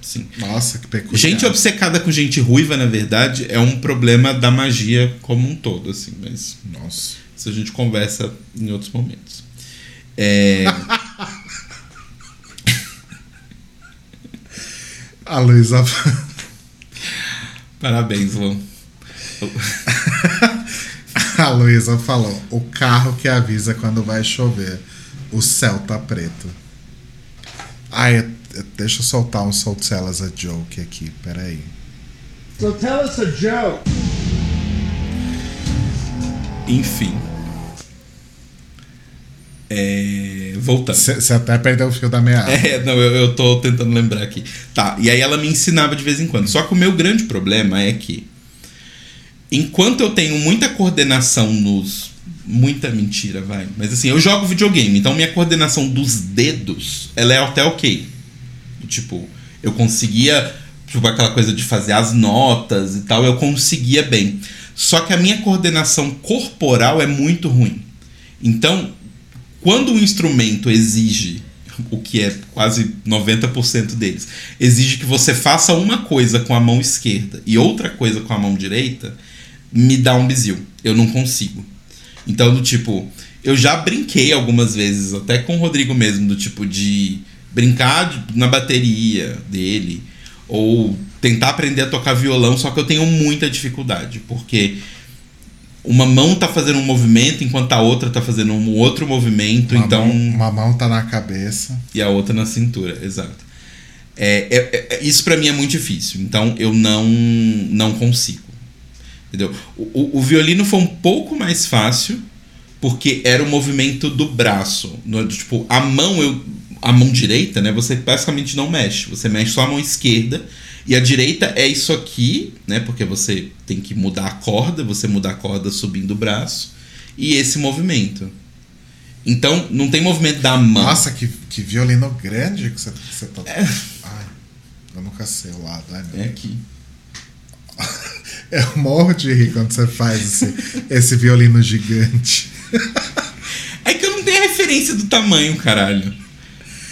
Sim. Nossa, que peculiar. Gente obcecada com gente ruiva, na verdade, é um problema da magia como um todo, assim, mas. Nossa. Isso a gente conversa em outros momentos. É. a Luísa. Parabéns, Lu. A Luísa falou: o carro que avisa quando vai chover. O céu tá preto. Ai, deixa eu soltar um So Tell Us a Joke aqui, peraí. So tell us a joke. Enfim. É, voltando. Você até perdeu o fio da meada. É, não, eu, eu tô tentando lembrar aqui. Tá, e aí ela me ensinava de vez em quando. Só que o meu grande problema é que enquanto eu tenho muita coordenação nos. Muita mentira, vai. Mas assim, eu jogo videogame, então minha coordenação dos dedos, ela é até ok. Tipo, eu conseguia. Tipo, aquela coisa de fazer as notas e tal, eu conseguia bem. Só que a minha coordenação corporal é muito ruim. Então, quando o instrumento exige, o que é quase 90% deles, exige que você faça uma coisa com a mão esquerda e outra coisa com a mão direita, me dá um bizil. Eu não consigo. Então, do tipo, eu já brinquei algumas vezes, até com o Rodrigo mesmo, do tipo de brincar na bateria dele, ou tentar aprender a tocar violão, só que eu tenho muita dificuldade, porque uma mão tá fazendo um movimento enquanto a outra tá fazendo um outro movimento, uma então. Mão, uma mão tá na cabeça. E a outra na cintura, exato. É, é, é isso para mim é muito difícil, então eu não, não consigo. Entendeu? O, o, violino foi um pouco mais fácil porque era o movimento do braço. No, tipo, a mão, eu, a mão direita, né? Você basicamente não mexe. Você mexe só a mão esquerda. E a direita é isso aqui, né? Porque você tem que mudar a corda, você muda a corda subindo o braço. E esse movimento. Então, não tem movimento da mão. Nossa, que, que violino grande que você, você tá. É. Ai, eu nunca sei o lado. Ai, é aqui. Eu morro de rir quando você faz esse, esse violino gigante. É que eu não tenho referência do tamanho, caralho.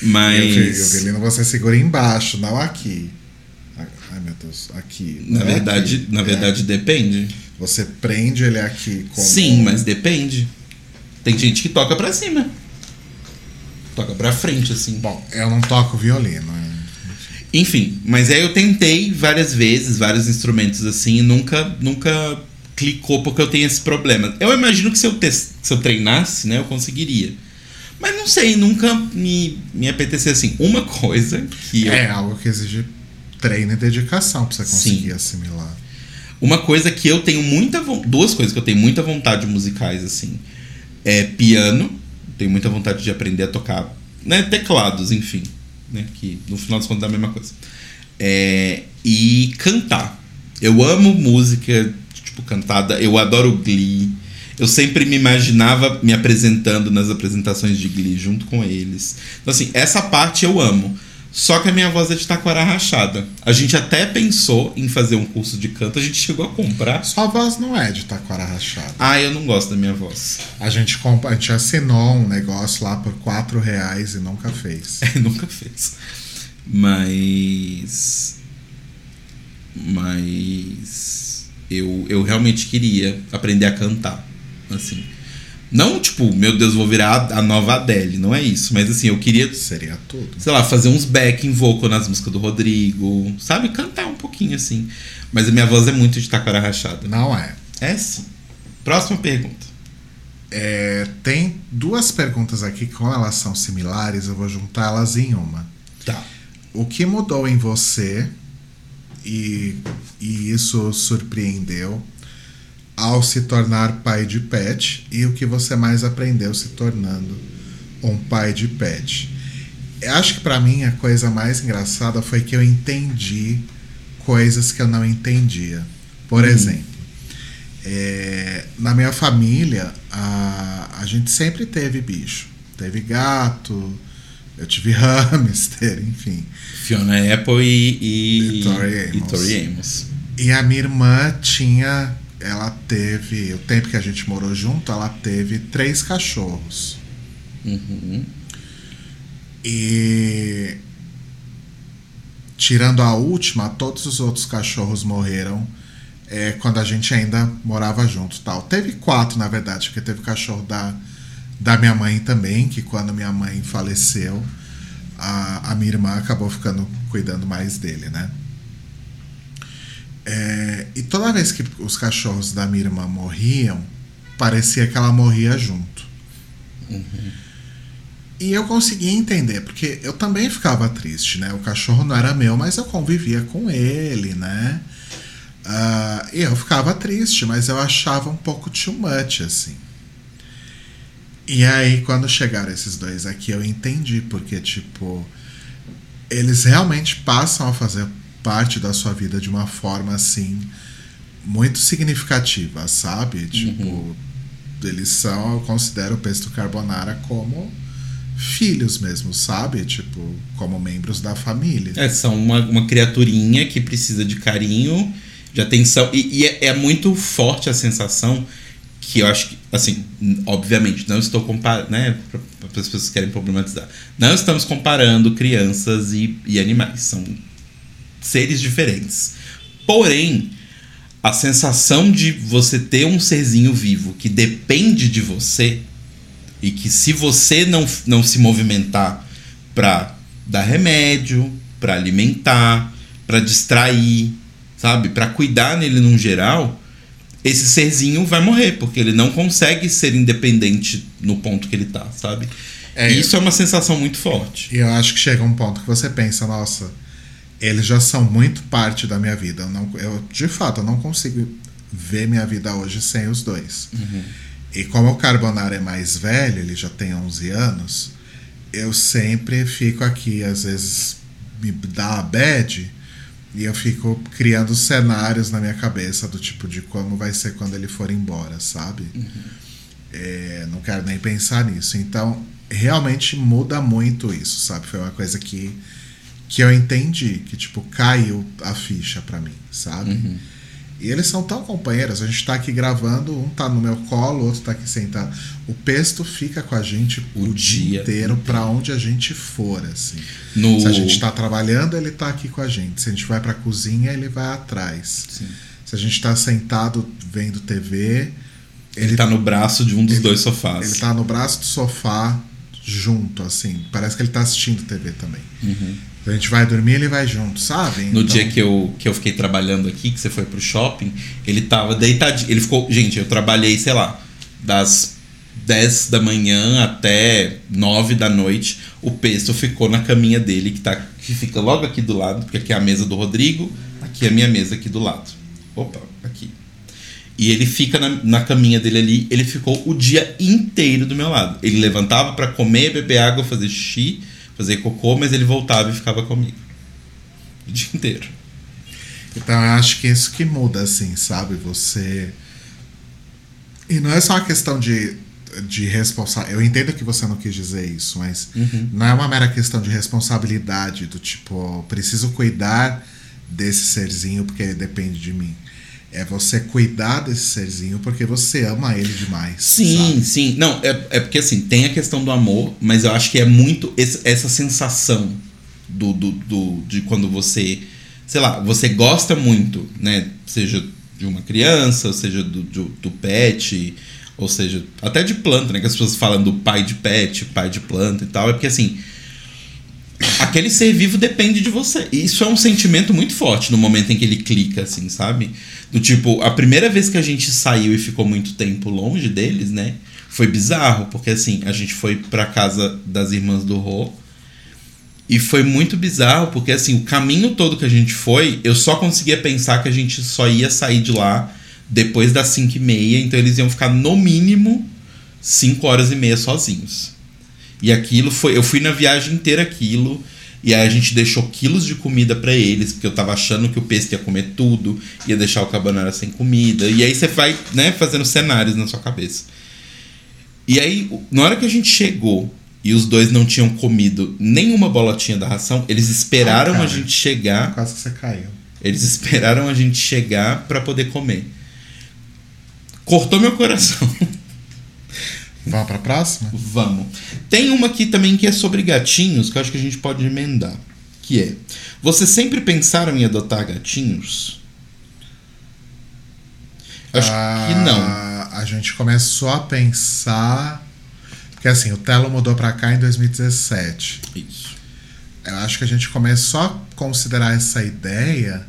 Mas. O violino você segura embaixo, não aqui. Ai meu Deus, aqui. Na verdade, aqui, na é. verdade depende. Você prende ele aqui como... Sim, mas depende. Tem gente que toca para cima. Toca para frente assim. Bom, eu não toco violino. Enfim, mas aí eu tentei várias vezes, vários instrumentos assim, e nunca, nunca clicou porque eu tenho esse problema. Eu imagino que se eu, se eu treinasse, né, eu conseguiria. Mas não sei, nunca me, me apeteceu assim. Uma coisa que. Eu... É algo que exige treino e dedicação pra você conseguir Sim. assimilar. Uma coisa que eu tenho muita. Duas coisas que eu tenho muita vontade musicais, assim. É piano. Tenho muita vontade de aprender a tocar. Né, teclados, enfim né? Que no final das contas é a mesma coisa. É, e cantar. Eu amo música, tipo, cantada. Eu adoro Glee. Eu sempre me imaginava me apresentando nas apresentações de Glee junto com eles. Então, assim, essa parte eu amo. Só que a minha voz é de taquara rachada. A gente até pensou em fazer um curso de canto, a gente chegou a comprar. Sua voz não é de taquara rachada. Ah, eu não gosto da minha voz. A gente, comp... a gente assinou um negócio lá por 4 reais e nunca fez. É, nunca fez. Mas. Mas. Eu, eu realmente queria aprender a cantar. Assim. Não, tipo, meu Deus, vou virar a nova Adele, não é isso. Mas assim, eu queria, Seria tudo. sei lá, fazer uns backing vocal nas músicas do Rodrigo, sabe? Cantar um pouquinho assim. Mas a minha voz é muito de taquara rachada. Não é. É sim. Próxima pergunta. É, tem duas perguntas aqui que, como elas são similares, eu vou juntá-las em uma. Tá. O que mudou em você e, e isso surpreendeu ao se tornar pai de pet e o que você mais aprendeu se tornando um pai de pet? Eu acho que pra mim a coisa mais engraçada foi que eu entendi coisas que eu não entendia. Por exemplo, é, na minha família a, a gente sempre teve bicho. Teve gato, eu tive hamster, enfim. Fiona Apple e. E, E Tori Amos. e Tori Amos. E a minha irmã tinha. Ela teve. O tempo que a gente morou junto, ela teve três cachorros. Uhum. E. Tirando a última, todos os outros cachorros morreram é, quando a gente ainda morava junto tal. Teve quatro, na verdade, porque teve o cachorro da, da minha mãe também, que quando minha mãe faleceu, a, a minha irmã acabou ficando cuidando mais dele, né? É, e toda vez que os cachorros da minha irmã morriam, parecia que ela morria junto. E eu conseguia entender, porque eu também ficava triste, né? O cachorro não era meu, mas eu convivia com ele, né? Ah, e eu ficava triste, mas eu achava um pouco too much, assim. E aí, quando chegaram esses dois aqui, eu entendi, porque, tipo, eles realmente passam a fazer parte da sua vida de uma forma, assim, muito significativa, sabe? Tipo, eles são, eu considero o pesto carbonara como filhos mesmo, sabe? Tipo, como membros da família. É, são uma, uma criaturinha que precisa de carinho, de atenção. E, e é, é muito forte a sensação que eu acho que, assim, obviamente, não estou comparando, né? Para as pessoas que querem problematizar. Não estamos comparando crianças e, e animais. São seres diferentes. Porém, a sensação de você ter um serzinho vivo que depende de você e que se você não, não se movimentar para dar remédio, para alimentar, para distrair, sabe, para cuidar nele num geral, esse serzinho vai morrer porque ele não consegue ser independente no ponto que ele tá, sabe? É, e isso é uma sensação muito forte. E eu acho que chega um ponto que você pensa, nossa, eles já são muito parte da minha vida. Eu, não, eu de fato, eu não consigo ver minha vida hoje sem os dois. E como o Carbonara é mais velho, ele já tem 11 anos, eu sempre fico aqui, às vezes me dá a bad e eu fico criando cenários na minha cabeça do tipo de como vai ser quando ele for embora, sabe? É, não quero nem pensar nisso. Então, realmente muda muito isso, sabe? Foi uma coisa que, que eu entendi, que tipo, caiu a ficha pra mim, sabe? E eles são tão companheiros, a gente tá aqui gravando, um tá no meu colo, o outro tá aqui sentado. O Pesto fica com a gente o, O dia inteiro pra onde a gente for, assim. No Se a gente tá trabalhando, ele tá aqui com a gente. Se a gente vai pra cozinha, ele vai atrás. Sim. Se a gente tá sentado vendo TV, ele, tá no braço de um dos ele- dois sofás. ele tá no braço do sofá junto, assim. Parece que ele tá assistindo TV também. A gente vai dormir, ele vai junto, sabe? No Então, dia que eu, que eu fiquei trabalhando aqui, que você foi pro shopping, ele tava deitadinho. Ele ficou. Gente, eu trabalhei, sei lá, das 10 da manhã até 9 da noite. O Pesto ficou na caminha dele, que, tá, que fica logo aqui do lado, porque aqui é a mesa do Rodrigo, aqui é a minha mesa aqui do lado. Opa, aqui. E ele fica na, na caminha dele ali, ele ficou o dia inteiro do meu lado. Ele levantava pra comer, beber água, fazer xixi, fazer cocô, mas ele voltava e ficava comigo. O dia inteiro. Então eu acho que é isso que muda, assim, sabe? Você. E não é só uma questão de, de responsabilidade. Eu entendo que você não quis dizer isso, mas não é uma mera questão de responsabilidade, do tipo, preciso cuidar desse serzinho porque ele depende de mim. É você cuidar desse serzinho porque você ama ele demais. Sim, sabe? sim. Não, é, é porque assim, tem a questão do amor, mas eu acho que é muito esse- essa sensação do, do, do- de quando você, sei lá, você gosta muito, né? Seja de uma criança, seja do, do, do pet, ou seja, até de planta, né? Que as pessoas falam do pai de pet, pai de planta e tal. É porque assim, aquele ser vivo depende de você. E isso é um sentimento muito forte no momento em que ele clica, assim, sabe? Do tipo, a primeira vez que a gente saiu e ficou muito tempo longe deles, né? Foi bizarro, porque assim, a gente foi pra casa das irmãs do Rô. E foi muito bizarro, porque assim, o caminho todo que a gente foi, eu só conseguia pensar que a gente só ia sair de lá depois das 5 e meia, então eles iam ficar no mínimo 5 horas e meia sozinhos. E aquilo foi. Eu fui na viagem inteira aquilo. E aí a gente deixou quilos de comida pra eles, porque eu tava achando que o peixe ia comer tudo, ia deixar o cabanara sem comida. E aí você vai, né, fazendo cenários na sua cabeça. E aí, na hora que a gente chegou e os dois não tinham comido nenhuma bolotinha da ração, eles esperaram Ai, a gente chegar. Quase que você caiu. Eles esperaram a gente chegar pra poder comer. Cortou meu coração. Vamos pra próxima? Vamos. Tem uma aqui também que é sobre gatinhos, que eu acho que a gente pode emendar. Que é: Vocês sempre pensaram em adotar gatinhos? Acho que não. Ah, A gente começou a pensar. Porque assim, o Telo mudou pra cá em 2017. Isso. Eu acho que a gente começou a considerar essa ideia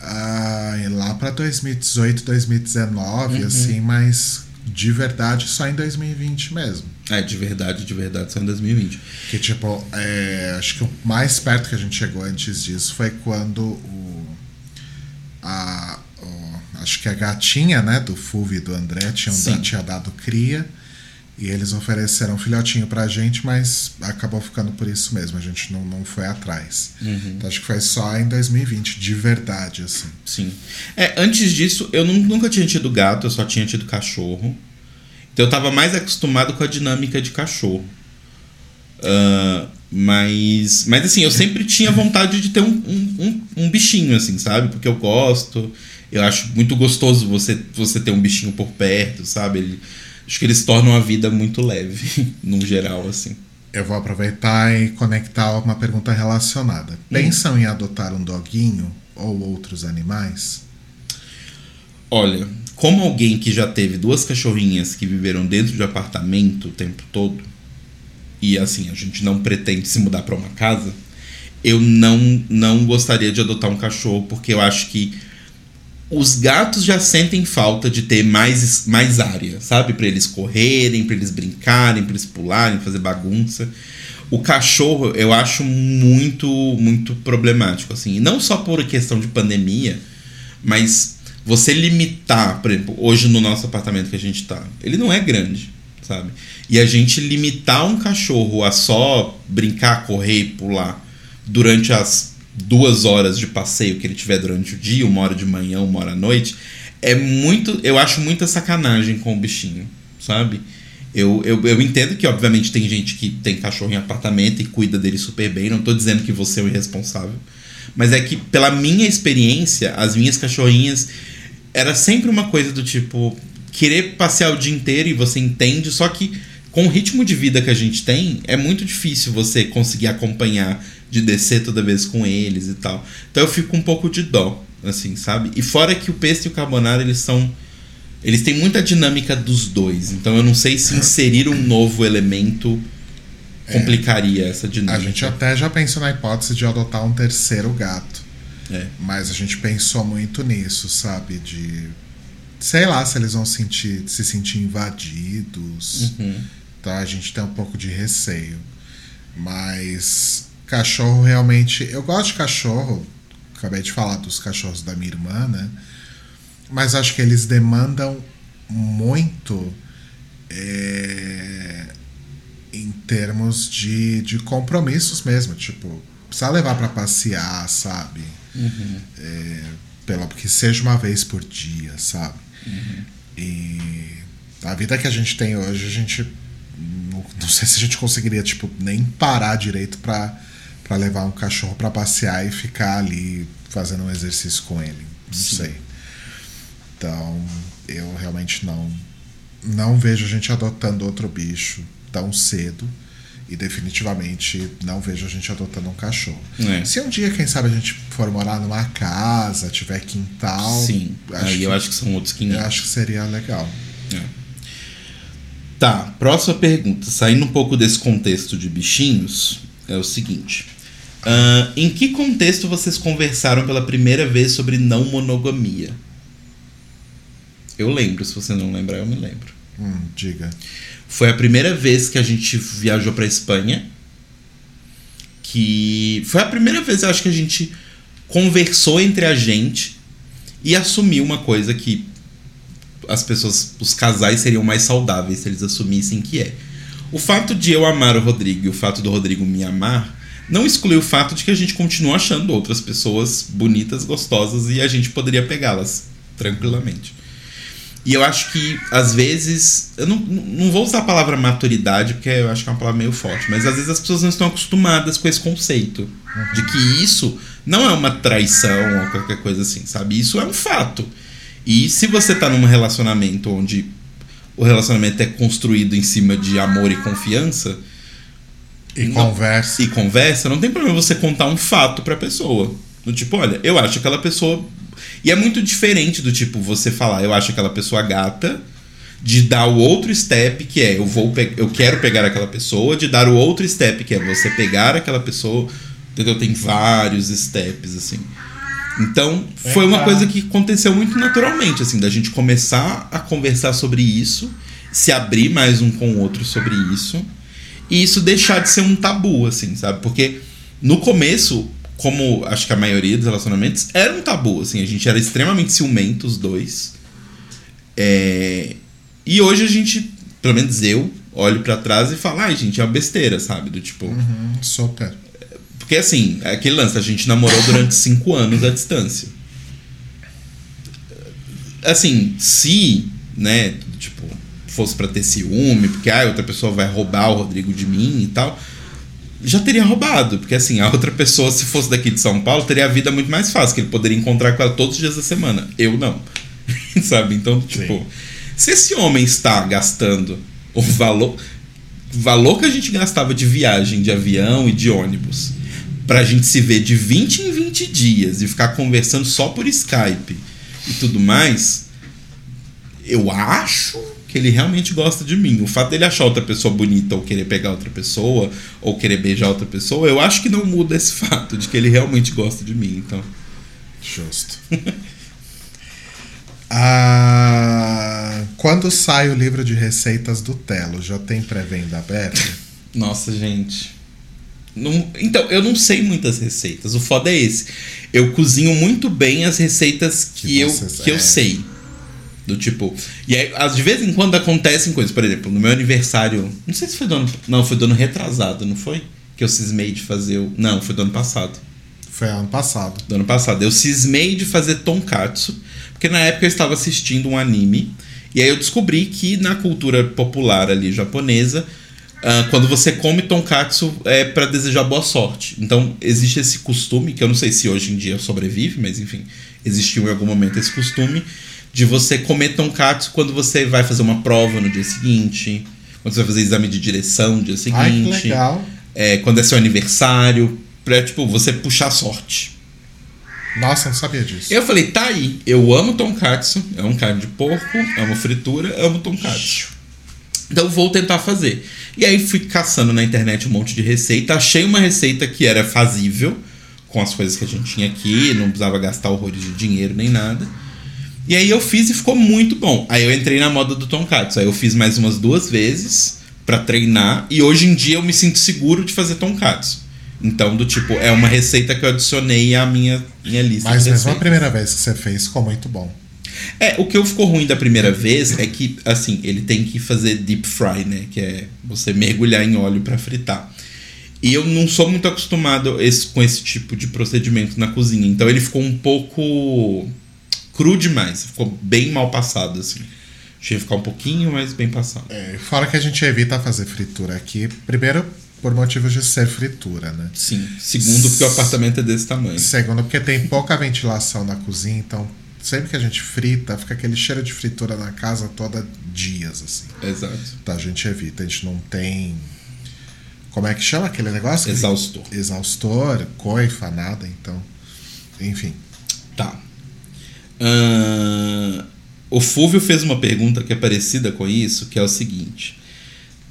ah, lá pra 2018, 2019, Uhum. assim, mas de verdade só em 2020 mesmo. É, de verdade, de verdade, só em 2020. Que tipo, é, acho que o mais perto que a gente chegou antes disso foi quando o. A, o- acho que a gatinha, né, do Fulvio e do André tinham, tinha dado cria. E eles ofereceram um filhotinho pra gente, mas acabou ficando por isso mesmo. A gente não, não foi atrás. Uhum. Então acho que foi só em 2020, de verdade, assim. Sim. É, antes disso, eu nun- nunca tinha tido gato, eu só tinha tido cachorro. Então eu tava mais acostumado com a dinâmica de cachorro. Ah, mas, mas assim, eu sempre tinha vontade de ter um, um, um, um bichinho, assim, sabe? Porque eu gosto. Eu acho muito gostoso você, você ter um bichinho por perto, sabe? Ele- acho que eles tornam a vida muito leve, no geral, assim. Eu vou aproveitar e conectar uma pergunta relacionada. Pensam em adotar um doguinho ou outros animais? Olha, como alguém que já teve duas cachorrinhas que viveram dentro de apartamento o tempo todo, e assim, a gente não pretende se mudar para uma casa, eu não, não gostaria de adotar um cachorro, porque eu acho que os gatos já sentem falta de ter mais, mais área, sabe? Para eles correrem, para eles brincarem, para eles pularem, fazer bagunça. O cachorro eu acho muito, muito problemático, assim. Não só por questão de pandemia, mas você limitar, por exemplo, hoje no nosso apartamento que a gente tá, ele não é grande, sabe? E a gente limitar um cachorro a só brincar, correr e pular durante as duas horas de passeio que ele tiver durante o dia, uma hora de manhã, uma hora à noite, é muito. Eu acho muita sacanagem com o bichinho, sabe? Eu, eu, eu entendo que, obviamente, tem gente que tem cachorro em apartamento e cuida dele super bem. Não tô dizendo que você é o irresponsável. Mas é que, pela minha experiência, as minhas cachorrinhas era sempre uma coisa do tipo querer passear o dia inteiro e você entende, só que com o ritmo de vida que a gente tem, é muito difícil você conseguir acompanhar de descer toda vez com eles e tal. Então eu fico com um pouco de dó, assim, sabe? E fora que o pesto e o carbonara, eles são eles têm muita dinâmica dos dois. Então eu não sei se inserir um novo elemento complicaria essa A dinâmica. gente até já pensou na hipótese de adotar um terceiro gato. É. Mas a gente pensou muito nisso, sabe? De. Sei lá se eles vão sentir, se sentir invadidos. Uhum. Então a gente tem um pouco de receio. Mas cachorro realmente. Eu gosto de cachorro. Acabei de falar dos cachorros da minha irmã, né? Mas acho que eles demandam muito é, em termos de, de compromissos mesmo. Tipo, precisa levar pra passear, sabe? É, pela, que seja uma vez por dia, sabe? E a vida que a gente tem hoje, a gente. Não, não sei se a gente conseguiria, tipo, nem parar direito pra, pra levar um cachorro pra passear e ficar ali fazendo um exercício com ele. Não Sim. sei. Então, eu realmente não, não vejo a gente adotando outro bicho tão cedo. E definitivamente não vejo a gente adotando um cachorro. É. Se um dia, quem sabe, a gente for morar numa casa, tiver quintal. Sim, aí que, eu acho que são outros 500. eu acho que seria legal. Tá, próxima pergunta. Saindo um pouco desse contexto de bichinhos, é o seguinte. Ah, em que contexto vocês conversaram pela primeira vez sobre não monogamia? Eu lembro, se você não lembrar, eu me lembro. Hum, diga. Foi a primeira vez que a gente viajou pra Espanha. Que foi a primeira vez, eu acho que a gente conversou entre a gente e assumiu uma coisa que as pessoas, os casais seriam mais saudáveis se eles assumissem que é. O fato de eu amar o Rodrigo e o fato do Rodrigo me amar não exclui o fato de que a gente continua achando outras pessoas bonitas, gostosas e a gente poderia pegá-las tranquilamente. E eu acho que, às vezes, eu não, não vou usar a palavra maturidade, porque eu acho que é uma palavra meio forte, mas às vezes as pessoas não estão acostumadas com esse conceito de que isso não é uma traição ou qualquer coisa assim, sabe? Isso é um fato. E se você tá num relacionamento onde o relacionamento é construído em cima de amor e confiança E Não. conversa. e conversa, não tem problema você contar um fato pra pessoa. Do tipo, olha, eu acho aquela pessoa. E é muito diferente do tipo você falar, eu acho aquela pessoa gata, de dar o outro step que é eu vou pe- eu quero pegar aquela pessoa, de dar o outro step que é você pegar aquela pessoa. Entendeu? Tem vários steps assim. Então, foi uma coisa que aconteceu muito naturalmente, assim, da gente começar a conversar sobre isso, se abrir mais um com o outro sobre isso, e isso deixar de ser um tabu, assim, sabe? Porque no começo, como acho que a maioria dos relacionamentos, era um tabu, assim, a gente era extremamente ciumento, os dois. É, E hoje a gente, pelo menos eu, olho pra trás e falo, ai, gente, é uma besteira, sabe? Do tipo. Hum, super. Porque assim, é aquele lance, a gente namorou durante cinco anos à distância. Assim, se, né, tipo, fosse pra ter ciúme, porque ah, outra pessoa vai roubar o Rodrigo de mim e tal, já teria roubado. Porque assim, a outra pessoa, se fosse daqui de São Paulo, teria a vida muito mais fácil, que ele poderia encontrar com ela todos os dias da semana. Eu não. Sabe? Então, tipo, se esse homem está gastando o valor. o valor que a gente gastava de viagem de avião e de ônibus pra gente se ver de 20 em 20 dias e ficar conversando só por Skype e tudo mais, eu acho que ele realmente gosta de mim. O fato dele achar outra pessoa bonita ou querer pegar outra pessoa ou querer beijar outra pessoa, eu acho que não muda esse fato de que ele realmente gosta de mim. Então, Justo. Ah, quando sai o livro de receitas do Telo, já tem pré-venda aberta? Nossa, gente. Não- então, eu não sei muitas receitas. O foda é esse. Eu cozinho muito bem as receitas que, Que eu, que eu é. sei. Do tipo. E aí, às- de vez em quando acontecem coisas. Por exemplo, no meu aniversário. Não sei se foi do ano. Não, foi do ano retrasado, não foi? Que eu cismei de fazer o. Não, foi do ano passado. Foi ano passado. Do ano passado. Eu cismei de fazer tonkatsu. Porque na época eu estava assistindo um anime. E aí eu descobri que na cultura popular ali japonesa, ah, quando você come tonkatsu é para desejar boa sorte. Então existe esse costume, que eu não sei se hoje em dia sobrevive, mas enfim, existiu em algum momento esse costume de você comer tonkatsu quando você vai fazer uma prova no dia seguinte, quando você vai fazer exame de direção no dia seguinte Ai, que legal. é, quando é seu aniversário, pra, tipo, você puxar sorte. Nossa, não sabia disso. Eu falei, tá aí, eu amo tonkatsu, amo carne de porco, amo fritura, amo tonkatsu. Então vou tentar fazer. E aí fui caçando na internet um monte de receita, achei uma receita que era fazível, com as coisas que a gente tinha aqui, não precisava gastar horrores de dinheiro nem nada. E aí eu fiz e ficou muito bom. Aí eu entrei na moda do tonkatsu. Aí eu fiz mais umas duas vezes pra treinar e hoje em dia eu me sinto seguro de fazer tonkatsu. Então, do tipo, é uma receita que eu adicionei à minha, minha lista Mas mesmo a primeira vez que você fez ficou muito bom. É, o que eu ficou ruim da primeira vez é que, assim, ele tem que fazer deep fry, né? Que é você mergulhar em óleo para fritar. E eu não sou muito acostumado esse, com esse tipo de procedimento na cozinha. Então ele ficou um pouco cru demais. Ficou bem mal passado, assim. Achei ficar um pouquinho mais bem passado. É, fora que a gente evita fazer fritura aqui, primeiro por motivos de ser fritura, né? Sim. Segundo, porque o apartamento é desse tamanho. Segundo, porque tem pouca ventilação na cozinha, então sempre que a gente frita, fica aquele cheiro de fritura na casa toda dias, assim. Exato. Então a gente evita, a gente não tem. Como é que chama aquele negócio? Exaustor. Exaustor, coifa, nada, então. Enfim. Tá. Ahn, o Fúvio fez uma pergunta que é parecida com isso, que é o seguinte: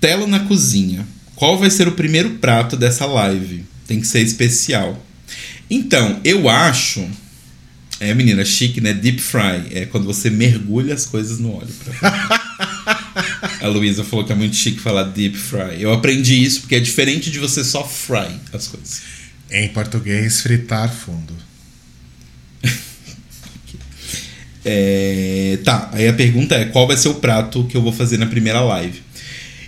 Tela na cozinha. Qual vai ser o primeiro prato dessa live? Tem que ser especial. Então, eu acho. É, menina, chique, né? Deep fry. É quando você mergulha as coisas no óleo. A Luísa falou que é muito chique falar deep fry. Eu aprendi isso porque é diferente de você só fry as coisas. Em português, fritar fundo. É, tá, aí a pergunta é: qual vai ser o prato que eu vou fazer na primeira live?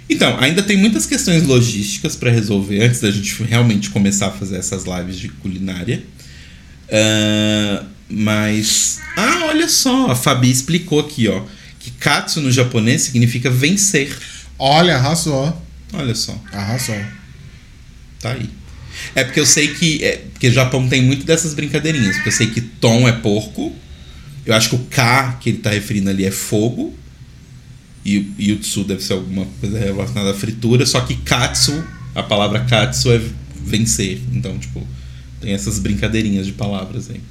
Então, ainda tem muitas questões logísticas para resolver antes da gente realmente começar a fazer essas lives de culinária. Ah, mas. Ah, olha só, a Fabi explicou aqui, ó. Que katsu no japonês significa vencer. Olha, arrasou. Olha só, Arrasou. tá aí. É porque eu sei que. É, porque o Japão tem muito dessas brincadeirinhas. Porque eu sei que tom é porco. Eu acho que o K que ele tá referindo ali é fogo. E o Yutsu deve ser alguma coisa relacionada à fritura. Só que Katsu, a palavra Katsu é vencer. Então, tipo, tem essas brincadeirinhas de palavras aí.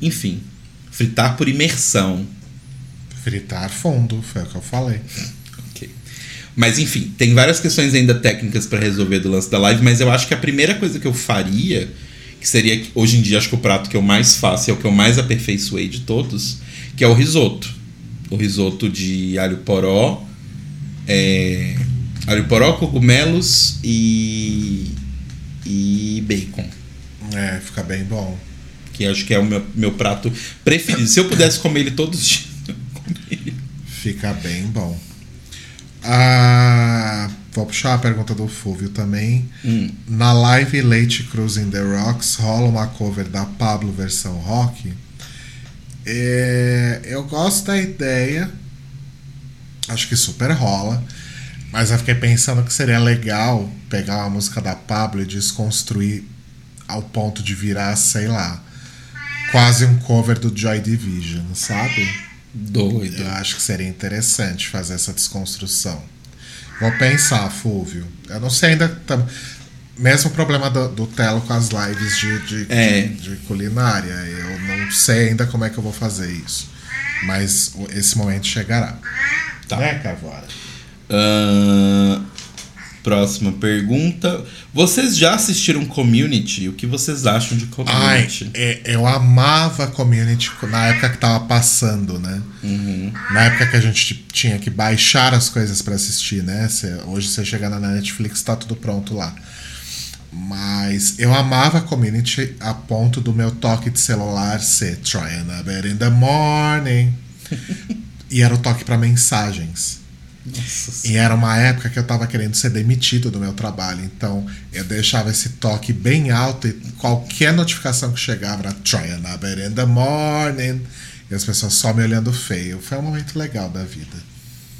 Enfim, fritar por imersão. Fritar fundo, foi o que eu falei. Ok. Mas enfim, tem várias questões ainda técnicas para resolver do lance da live, mas eu acho que a primeira coisa que eu faria, que seria hoje em dia acho que o prato que eu mais faço e é o que eu mais aperfeiçoei de todos, que é o risoto. O risoto de alho poró, é, alho poró, cogumelos e e bacon, É, fica bem bom. que acho que é o meu, meu prato preferido. Se eu pudesse comer ele todos os dias, eu comeria. Fica bem bom. Ah, vou puxar a pergunta do Fúvio também. Hum. Na live Late Cruising the Rocks rola uma cover da Pablo versão rock. É, eu gosto da ideia. Acho que super rola. Mas eu fiquei pensando que seria legal pegar uma música da Pablo e desconstruir ao ponto de virar, sei lá, quase um cover do Joy Division, sabe? Doido. Eu acho que seria interessante fazer essa desconstrução. Vou pensar, Fúvio. Eu não sei ainda. tam- Mesmo problema do, do Telo com as lives de, de, É. de, de culinária. Eu não sei ainda como é que eu vou fazer isso. Mas esse momento chegará. Tá. Né, Cavora? Ahn, próxima pergunta. Vocês já assistiram Community? O que vocês acham de Ai, Community? é- eu amava Community na época que tava passando, né? Uhum. Na época que a gente tinha que baixar as coisas pra assistir, né? Cê- hoje você chega na Netflix, tá tudo pronto lá. Mas eu amava Community a ponto do meu toque de celular ser Trying a bed in the morning. e era o toque pra mensagens. Nossa E era uma época que eu tava querendo ser demitido do meu trabalho. Então eu deixava esse toque bem alto e qualquer notificação que chegava era Trying a bed in the morning. E as pessoas só me olhando feio. Foi um momento legal da vida.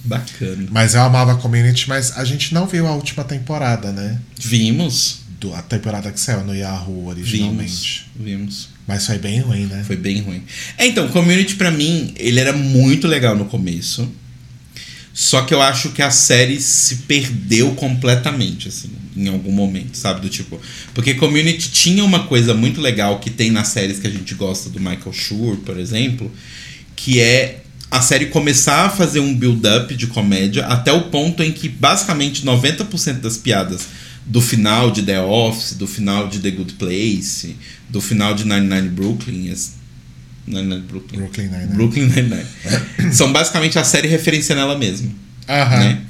Bacana. Mas eu amava a Community, mas a gente não viu a última temporada, né? Vimos. Do, a temporada que saiu no Yahoo originalmente. Vimos. Vimos. Mas foi bem ruim, né? Foi bem ruim. É, então, Community pra mim, ele era muito legal no começo. Só que eu acho que a série se perdeu completamente, assim, em algum momento, sabe? Do tipo. Porque Community tinha uma coisa muito legal que tem nas séries que a gente gosta do Michael Schur, por exemplo, que é a série começar a fazer um build-up de comédia até o ponto em que basicamente 90% das piadas do final de The Office, do final de The Good Place, do final de 99 Brooklyn, 99 Brooklyn, Brooklyn Nine-Nine. Brooklyn Nine-Nine, são basicamente a série referenciando ela mesma Aham. né?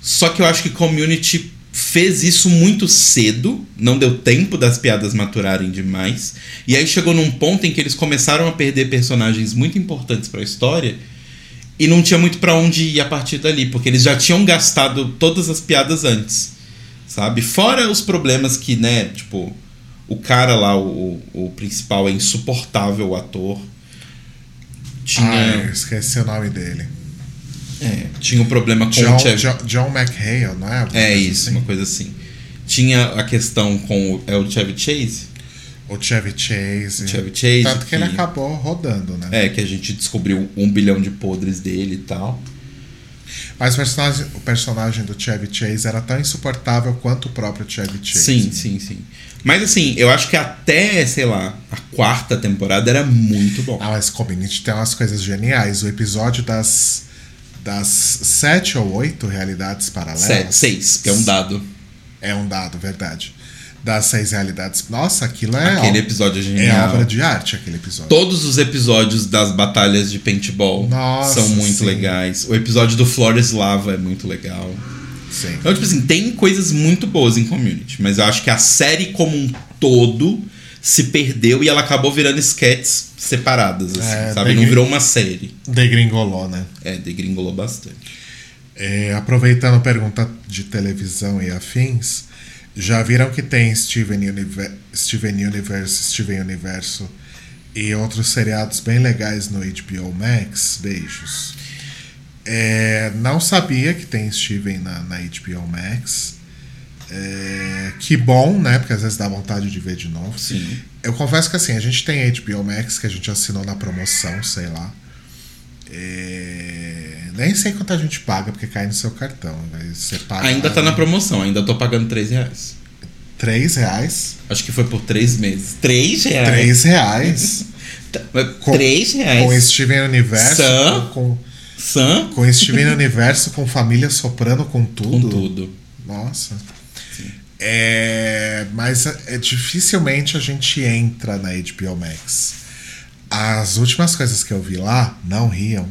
Só que eu acho que Community fez isso muito cedo, não deu tempo das piadas maturarem demais. E aí chegou num ponto em que eles começaram a perder personagens muito importantes para a história e não tinha muito para onde ir a partir dali, porque eles já tinham gastado todas as piadas antes, sabe? Fora os problemas que, né, tipo, o cara lá, o, o principal, é insuportável, o ator. Tinha, Ah, esqueci o nome dele. é, tinha um problema com John, o Chevy. John, John McHale, não é? É isso, assim? uma coisa assim. Tinha a questão com o, é o Chevy Chase? O Chevy Chase. Chevy Chase, Tanto que ele que- acabou rodando, né? É, que a gente descobriu um bilhão de podres dele e tal. Mas o personagem, o personagem do Chevy Chase era tão insuportável quanto o próprio Chevy Chase. Sim, sim, sim. Mas assim, eu acho que até, sei lá, a quarta temporada era muito bom. Ah, mas Community tem umas coisas geniais. O episódio das, das sete ou oito realidades paralelas. Sete, seis, que é um dado. É um dado, verdade. Das seis realidades. Nossa, aquilo é, Aquele episódio é é genial. obra de arte, aquele episódio. Todos os episódios das batalhas de paintball Nossa, são muito sim. legais. O episódio do Flores Lava é muito legal. Sim. Então, tipo assim, tem coisas muito boas em Community, mas eu acho que a série como um todo se perdeu e ela acabou virando sketches separadas, assim, É, sabe? Não virou uma série. Degringolou, né? É, degringolou bastante. É, aproveitando a pergunta de televisão e afins, já viram que tem Steven, Univer Steven Universe, Steven Universo e outros seriados bem legais no HBO Max? Beijos. É, não sabia que tem Steven na, na HBO Max. É, que bom, né? Porque às vezes dá vontade de ver de novo. Sim. Eu confesso que assim, a gente tem HBO Max que a gente assinou na promoção, sei lá. É, nem sei quanto a gente paga, porque cai no seu cartão. Você paga Ainda tá na promoção, ainda tô pagando 3 reais. 3 reais. Acho que foi por 3 meses. 3 reais? 3 reais. Com- 3 reais. com Steven Universo. Sam? Com, Sam? com Steven Universo, com família soprando com tudo. Com tudo. Nossa. É, mas é, dificilmente a gente entra na HBO Max. As últimas coisas que eu vi lá, não riam,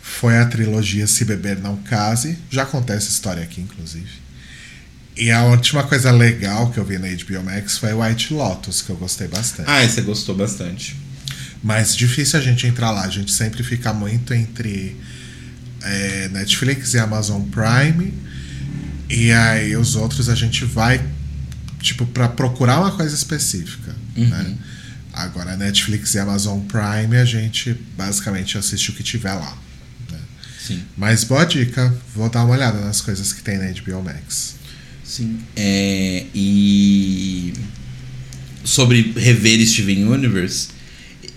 foi a trilogia Se Beber Não Case. Já contei essa história aqui, inclusive. E a última coisa legal que eu vi na HBO Max foi White Lotus, que eu gostei bastante. Ah, você gostou bastante. Mas difícil a gente entrar lá. A gente sempre fica muito entre é, Netflix e Amazon Prime. E aí os outros a gente vai, tipo, pra procurar uma coisa específica. Né? Agora, Netflix e Amazon Prime, a gente basicamente assiste o que tiver lá. né? Sim. Mas boa dica, vou dar uma olhada nas coisas que tem na HBO Max. Sim. É, e sobre rever Steven Universe,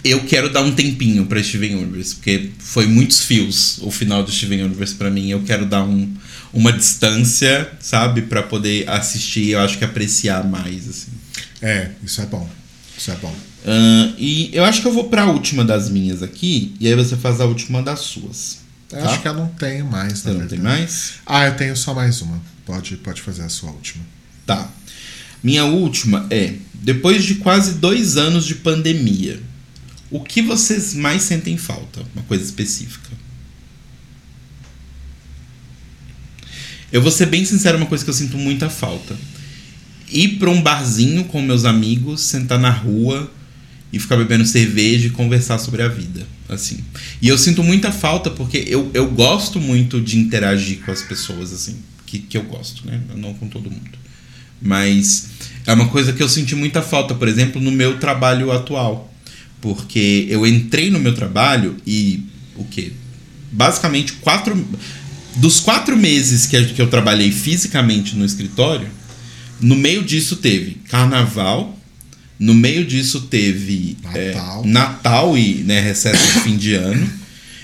eu quero dar um tempinho pra Steven Universe, porque foi muitos fios o final do Steven Universe pra mim. Eu quero dar um, uma distância, sabe, Pra poder assistir, eu acho que apreciar mais assim. É, isso é bom. Isso é bom. Ahn, e eu acho que eu vou pra última das minhas aqui, e aí você faz a última das suas. Eu Tá? acho que eu não tenho mais, Você não verdade. tem mais? Ah, eu tenho só mais uma. Pode, pode fazer a sua última. Tá. Minha última é: depois de quase dois anos de pandemia, o que vocês mais sentem falta? Uma coisa específica. Eu vou ser bem sincero, uma coisa que eu sinto muita falta. Ir pra um barzinho com meus amigos, sentar na rua e ficar bebendo cerveja e conversar sobre a vida. Assim. E eu sinto muita falta porque eu, eu gosto muito de interagir com as pessoas, assim. Que, que eu gosto, né? Não com todo mundo. Mas é uma coisa que eu senti muita falta, por exemplo, no meu trabalho atual. Porque eu entrei no meu trabalho e o quê? Basicamente, quatro. Dos quatro meses que, que eu trabalhei fisicamente no escritório, no meio disso teve carnaval, no meio disso teve é, Natal. Natal e né, recesso de fim de ano.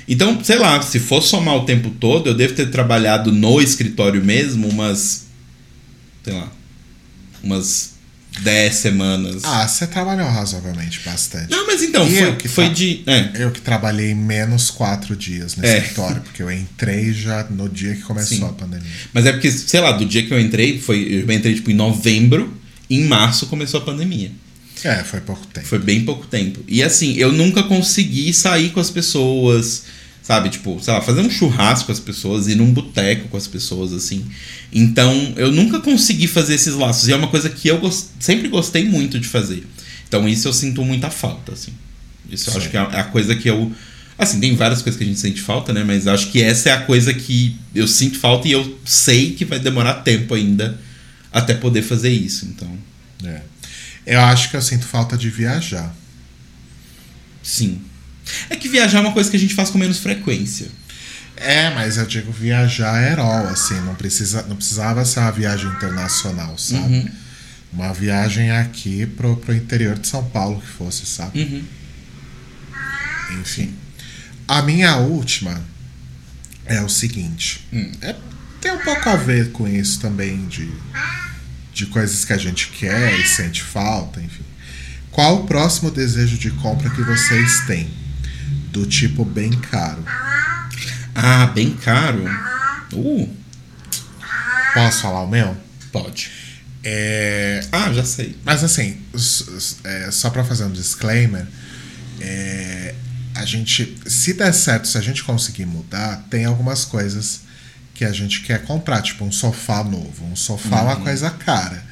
Então, sei lá, se for somar o tempo todo, eu devo ter trabalhado no escritório mesmo umas. Sei lá. Umas 10 semanas. Ah, você trabalhou razoavelmente bastante. Não, mas então, E foi, que foi de. É, Eu que trabalhei menos quatro dias no É. escritório, porque eu entrei já no dia que começou Sim. a pandemia. mas é porque, sei lá, do dia que eu entrei, foi, eu entrei tipo em novembro, em março começou a pandemia. É, foi pouco tempo. Foi bem pouco tempo. E assim, eu nunca consegui sair com as pessoas, Sabe? Tipo, sei lá, fazer um churrasco com as pessoas, ir num boteco com as pessoas, assim. Então, eu nunca consegui fazer esses laços. E é uma coisa que eu gost... sempre gostei muito de fazer. Então, isso eu sinto muita falta, assim. Isso eu Sim. acho que é a coisa que eu. Assim, tem várias coisas que a gente sente falta, né? Mas acho que essa é a coisa que eu sinto falta e eu sei que vai demorar tempo ainda até poder fazer isso. Então, É. Eu acho que eu sinto falta de viajar. sim. É que viajar é uma coisa que a gente faz com menos frequência. É, mas eu digo viajar herói, assim, não, precisa, não precisava ser uma viagem internacional, sabe? Uhum. Uma viagem aqui pro, pro interior de São Paulo que fosse, sabe? Uhum. Enfim. A minha última é o seguinte. Hum. É, tem um pouco a ver com isso também, de, de coisas que a gente quer e sente falta, enfim. Qual o próximo desejo de compra que vocês têm? Do tipo bem caro. Ah, bem caro. Uh, Posso falar o meu? pode. É, Ah, já sei. Mas assim, é, só pra fazer um disclaimer, é, a gente, se der certo, se a gente conseguir mudar, tem algumas coisas que a gente quer comprar, tipo um sofá novo. Um sofá é uma coisa cara.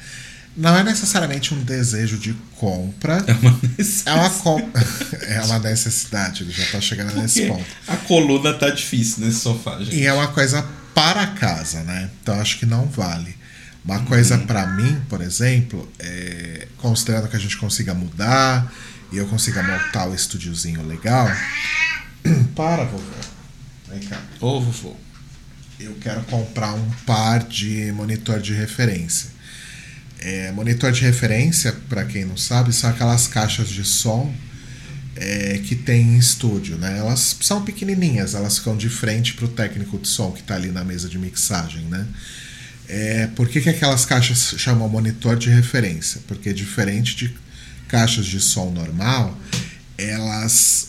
Não é necessariamente um desejo de compra, É uma é uma, é uma necessidade, ele já tá chegando nesse Porque ponto. a coluna tá difícil nesse sofá, gente. E é uma coisa para casa, né? Então acho que não vale. Uma coisa pra mim, por exemplo, é, considerando que a gente consiga mudar e eu consiga montar o estúdiozinho legal. Para, vovô. Vem cá. Ô, vovô. Eu quero comprar um par de monitor de referência. É, monitor de referência, pra quem não sabe, são aquelas caixas de som é, que tem em estúdio, né? Elas são pequenininhas, elas ficam de frente pro técnico de som que tá ali na mesa de mixagem, né? É, por que, que aquelas caixas chamam monitor de referência? Porque diferente de caixas de som normal, elas.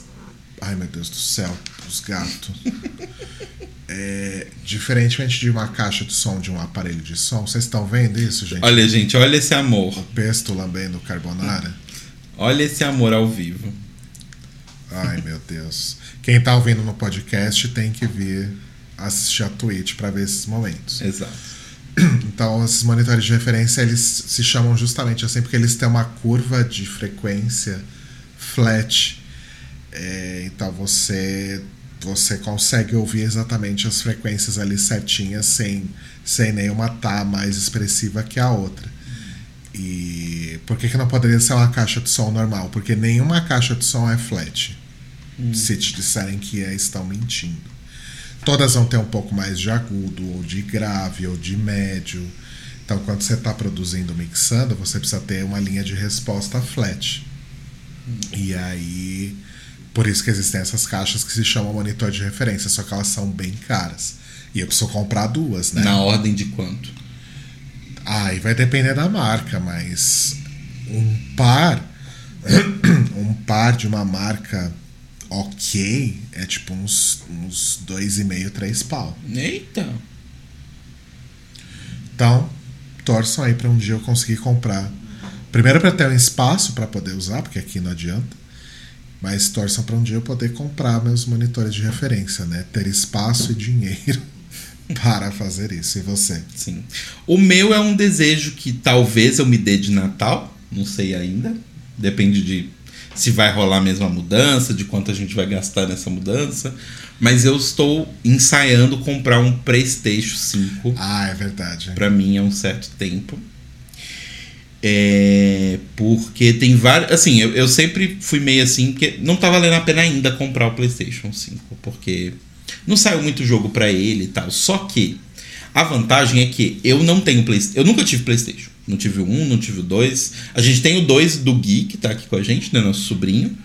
Ai meu Deus do céu, os gatos. É, diferentemente de uma caixa de som de um aparelho de som, vocês estão vendo isso, gente? Olha, gente, olha esse amor. O pesto lambendo carbonara. Olha esse amor ao vivo. Ai meu Deus. Quem tá ouvindo no podcast tem que vir assistir a Twitch para ver esses momentos. Exato. Então, esses monitores de referência, eles se chamam justamente assim porque eles têm uma curva de frequência flat. É, então, você você consegue ouvir exatamente as frequências ali certinhas sem, sem nenhuma tá mais expressiva que a outra. E por que, que não poderia ser uma caixa de som normal? Porque nenhuma caixa de som é flat. Se te disserem que é, estão mentindo. Todas vão ter um pouco mais de agudo, ou de grave, ou de médio. Então, quando você está produzindo, mixando, você precisa ter uma linha de resposta flat. E aí, por isso que existem essas caixas que se chamam monitor de referência, só que elas são bem caras. E eu preciso comprar duas, né? Na ordem de quanto? Aí vai depender da marca, mas um par, um par de uma marca ok é tipo uns, uns dois e meio, três pau. Eita. Então, torçam aí para um dia eu conseguir comprar. Primeiro para ter um espaço para poder usar, porque aqui não adianta. Mas torçam para um dia eu poder comprar meus monitores de referência, né? Ter espaço e dinheiro para fazer isso. E você? Sim. O meu é um desejo que talvez eu me dê de Natal, não sei ainda. Depende de se vai rolar mesmo a mudança, de quanto a gente vai gastar nessa mudança. Mas eu estou ensaiando comprar um PlayStation 5 Ah, é verdade. Pra mim é um certo tempo. É, porque tem vários. Assim, eu, eu sempre fui meio assim, porque não tá valendo a pena ainda comprar o PlayStation 5, porque não saiu muito jogo pra ele e tal. Só que a vantagem é que eu não tenho PlayStation. Eu nunca tive PlayStation. Não tive o um, não tive o dois. A gente tem o dois do Gui, que tá aqui com a gente, né? Nosso sobrinho.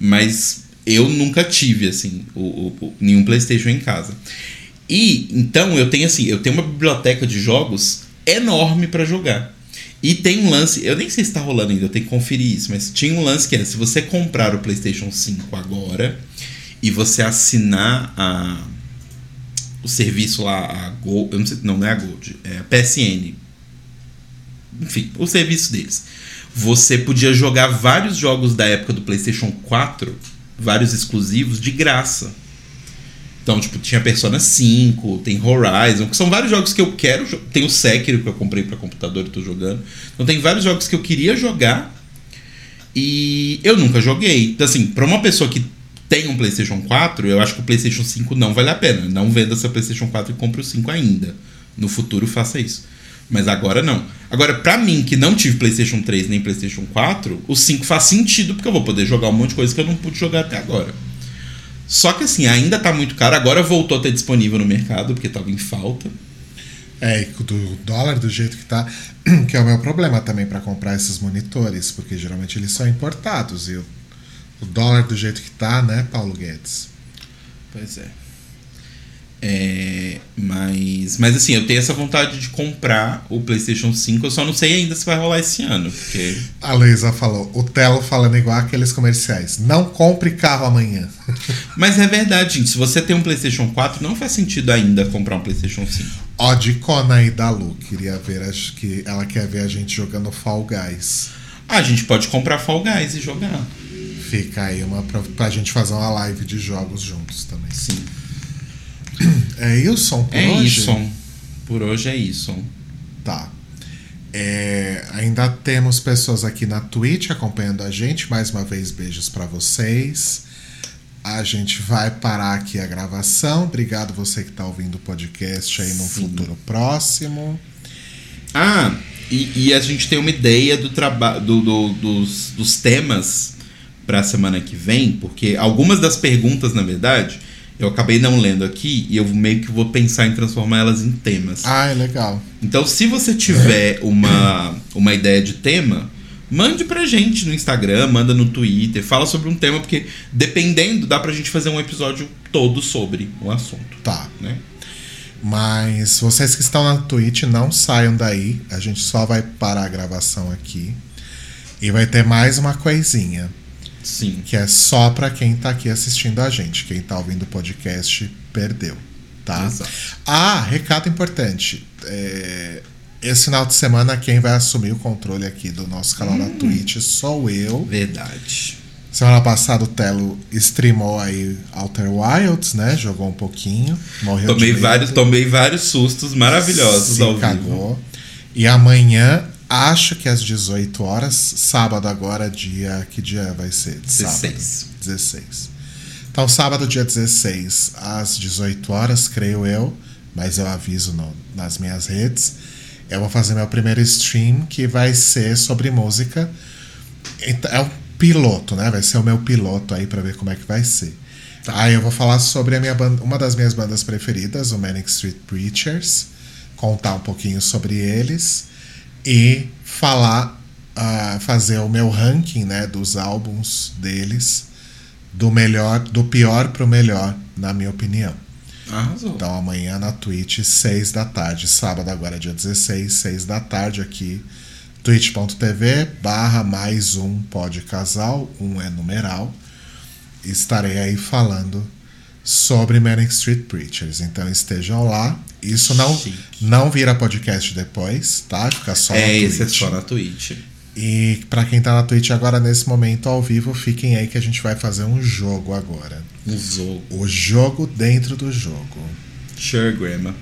Mas eu nunca tive, assim, o, o- nenhum PlayStation em casa. E então eu tenho assim, eu tenho uma biblioteca de jogos enorme pra jogar. E tem um lance, eu nem sei se tá rolando ainda, eu tenho que conferir isso, mas tinha um lance que é, se você comprar o PlayStation 5 agora e você assinar a o serviço lá, a Gold, eu não sei, não, não é a Gold, é a PSN. Enfim, o serviço deles. Você podia jogar vários jogos da época do PlayStation 4, vários exclusivos de graça. Então, tipo, tinha Persona 5, tem Horizon, que são vários jogos que eu quero. Tem o Sekiro que eu comprei pra computador e tô jogando. Então, tem vários jogos que eu queria jogar e eu nunca joguei. Então, assim, pra uma pessoa que tem um PlayStation 4, eu acho que o PlayStation 5 não vale a pena. Não venda seu PlayStation 4 e compre o 5 ainda. No futuro, faça isso. Mas agora não. Agora, pra mim, que não tive PlayStation 3 nem PlayStation 4, o 5 faz sentido porque eu vou poder jogar um monte de coisa que eu não pude jogar até agora. Só que assim, ainda tá muito caro. Agora voltou a ter disponível no mercado, porque tava em falta. É, e do dólar do jeito que tá, que é o meu problema também para comprar esses monitores, porque geralmente eles são importados e o, o dólar do jeito que tá, né, Paulo Guedes? Pois é. É, mas, mas assim, eu tenho essa vontade de comprar o PlayStation 5. Eu só não sei ainda se vai rolar esse ano. Porque A Luísa falou, o Telo falando igual aqueles comerciais. Não compre carro amanhã. Mas é verdade, gente. Se você tem um PlayStation 4, não faz sentido ainda comprar um PlayStation 5. Ó, de Cona aí da Lu, queria ver, acho que ela quer ver a gente jogando Fall Guys. Ah, a gente pode comprar Fall Guys e jogar. Fica aí uma pra, pra gente fazer uma live de jogos juntos também. Sim. É isso por É hoje? isso. Por hoje é isso. Tá. É, ainda temos pessoas aqui na Twitch acompanhando a gente. Mais uma vez, beijos pra vocês. A gente vai parar aqui a gravação. Obrigado você que tá ouvindo o podcast aí no Sim. futuro próximo. Ah, e, e a gente tem uma ideia do trabalho do, do- dos, dos temas para a semana que vem, porque algumas das perguntas, na verdade, eu acabei não lendo aqui e eu meio que vou pensar em transformar elas em temas. Ah, é legal. Então, se você tiver uma, uma ideia de tema, mande pra gente no Instagram, manda no Twitter, fala sobre um tema, porque dependendo, dá pra gente fazer um episódio todo sobre o assunto, Tá. né? Mas vocês que estão na Twitch, não saiam daí. A gente só vai parar a gravação aqui. E vai ter mais uma coisinha. Sim. que é só pra quem tá aqui assistindo a gente. Quem tá ouvindo o podcast perdeu, tá? Exato. Ah, recado importante. É, esse final de semana quem vai assumir o controle aqui do nosso canal Hum. da Twitch sou eu. Verdade. Semana passada o Telo streamou aí Outer Wilds, né? Jogou um pouquinho, morreu Tomei vários, tomei vários sustos maravilhosos se ao vivo. cagou. E amanhã, acho que às 18 horas, sábado agora, dia. Que dia vai ser? 16. Sábado. 16. Então, sábado, dia 16, às 18 horas, creio eu, mas eu aviso no- nas minhas redes. Eu vou fazer meu primeiro stream que vai ser sobre música. Então, É um piloto, né? Vai ser o meu piloto aí pra ver como é que vai ser. Aí eu vou falar sobre a minha banda, uma das minhas bandas preferidas, o Manic Street Preachers, contar um pouquinho sobre eles e falar, ah, fazer o meu ranking, né, dos álbuns deles, do melhor, do pior pro melhor, na minha opinião. Arrasou. Então amanhã na Twitch, 6 da tarde. Sábado agora, dia 16, 6 da tarde aqui. twitch.tv barra mais um pode casal, um é numeral. Estarei aí falando sobre Manic Street Preachers. Então estejam lá. Isso não, Chique. não vira podcast depois, tá? Fica só é, na é Twitch. só na Twitch. E pra quem tá na Twitch agora, nesse momento ao vivo, fiquem aí que a gente vai fazer um jogo agora. Um jogo. O jogo dentro do jogo. Sure, Grandma.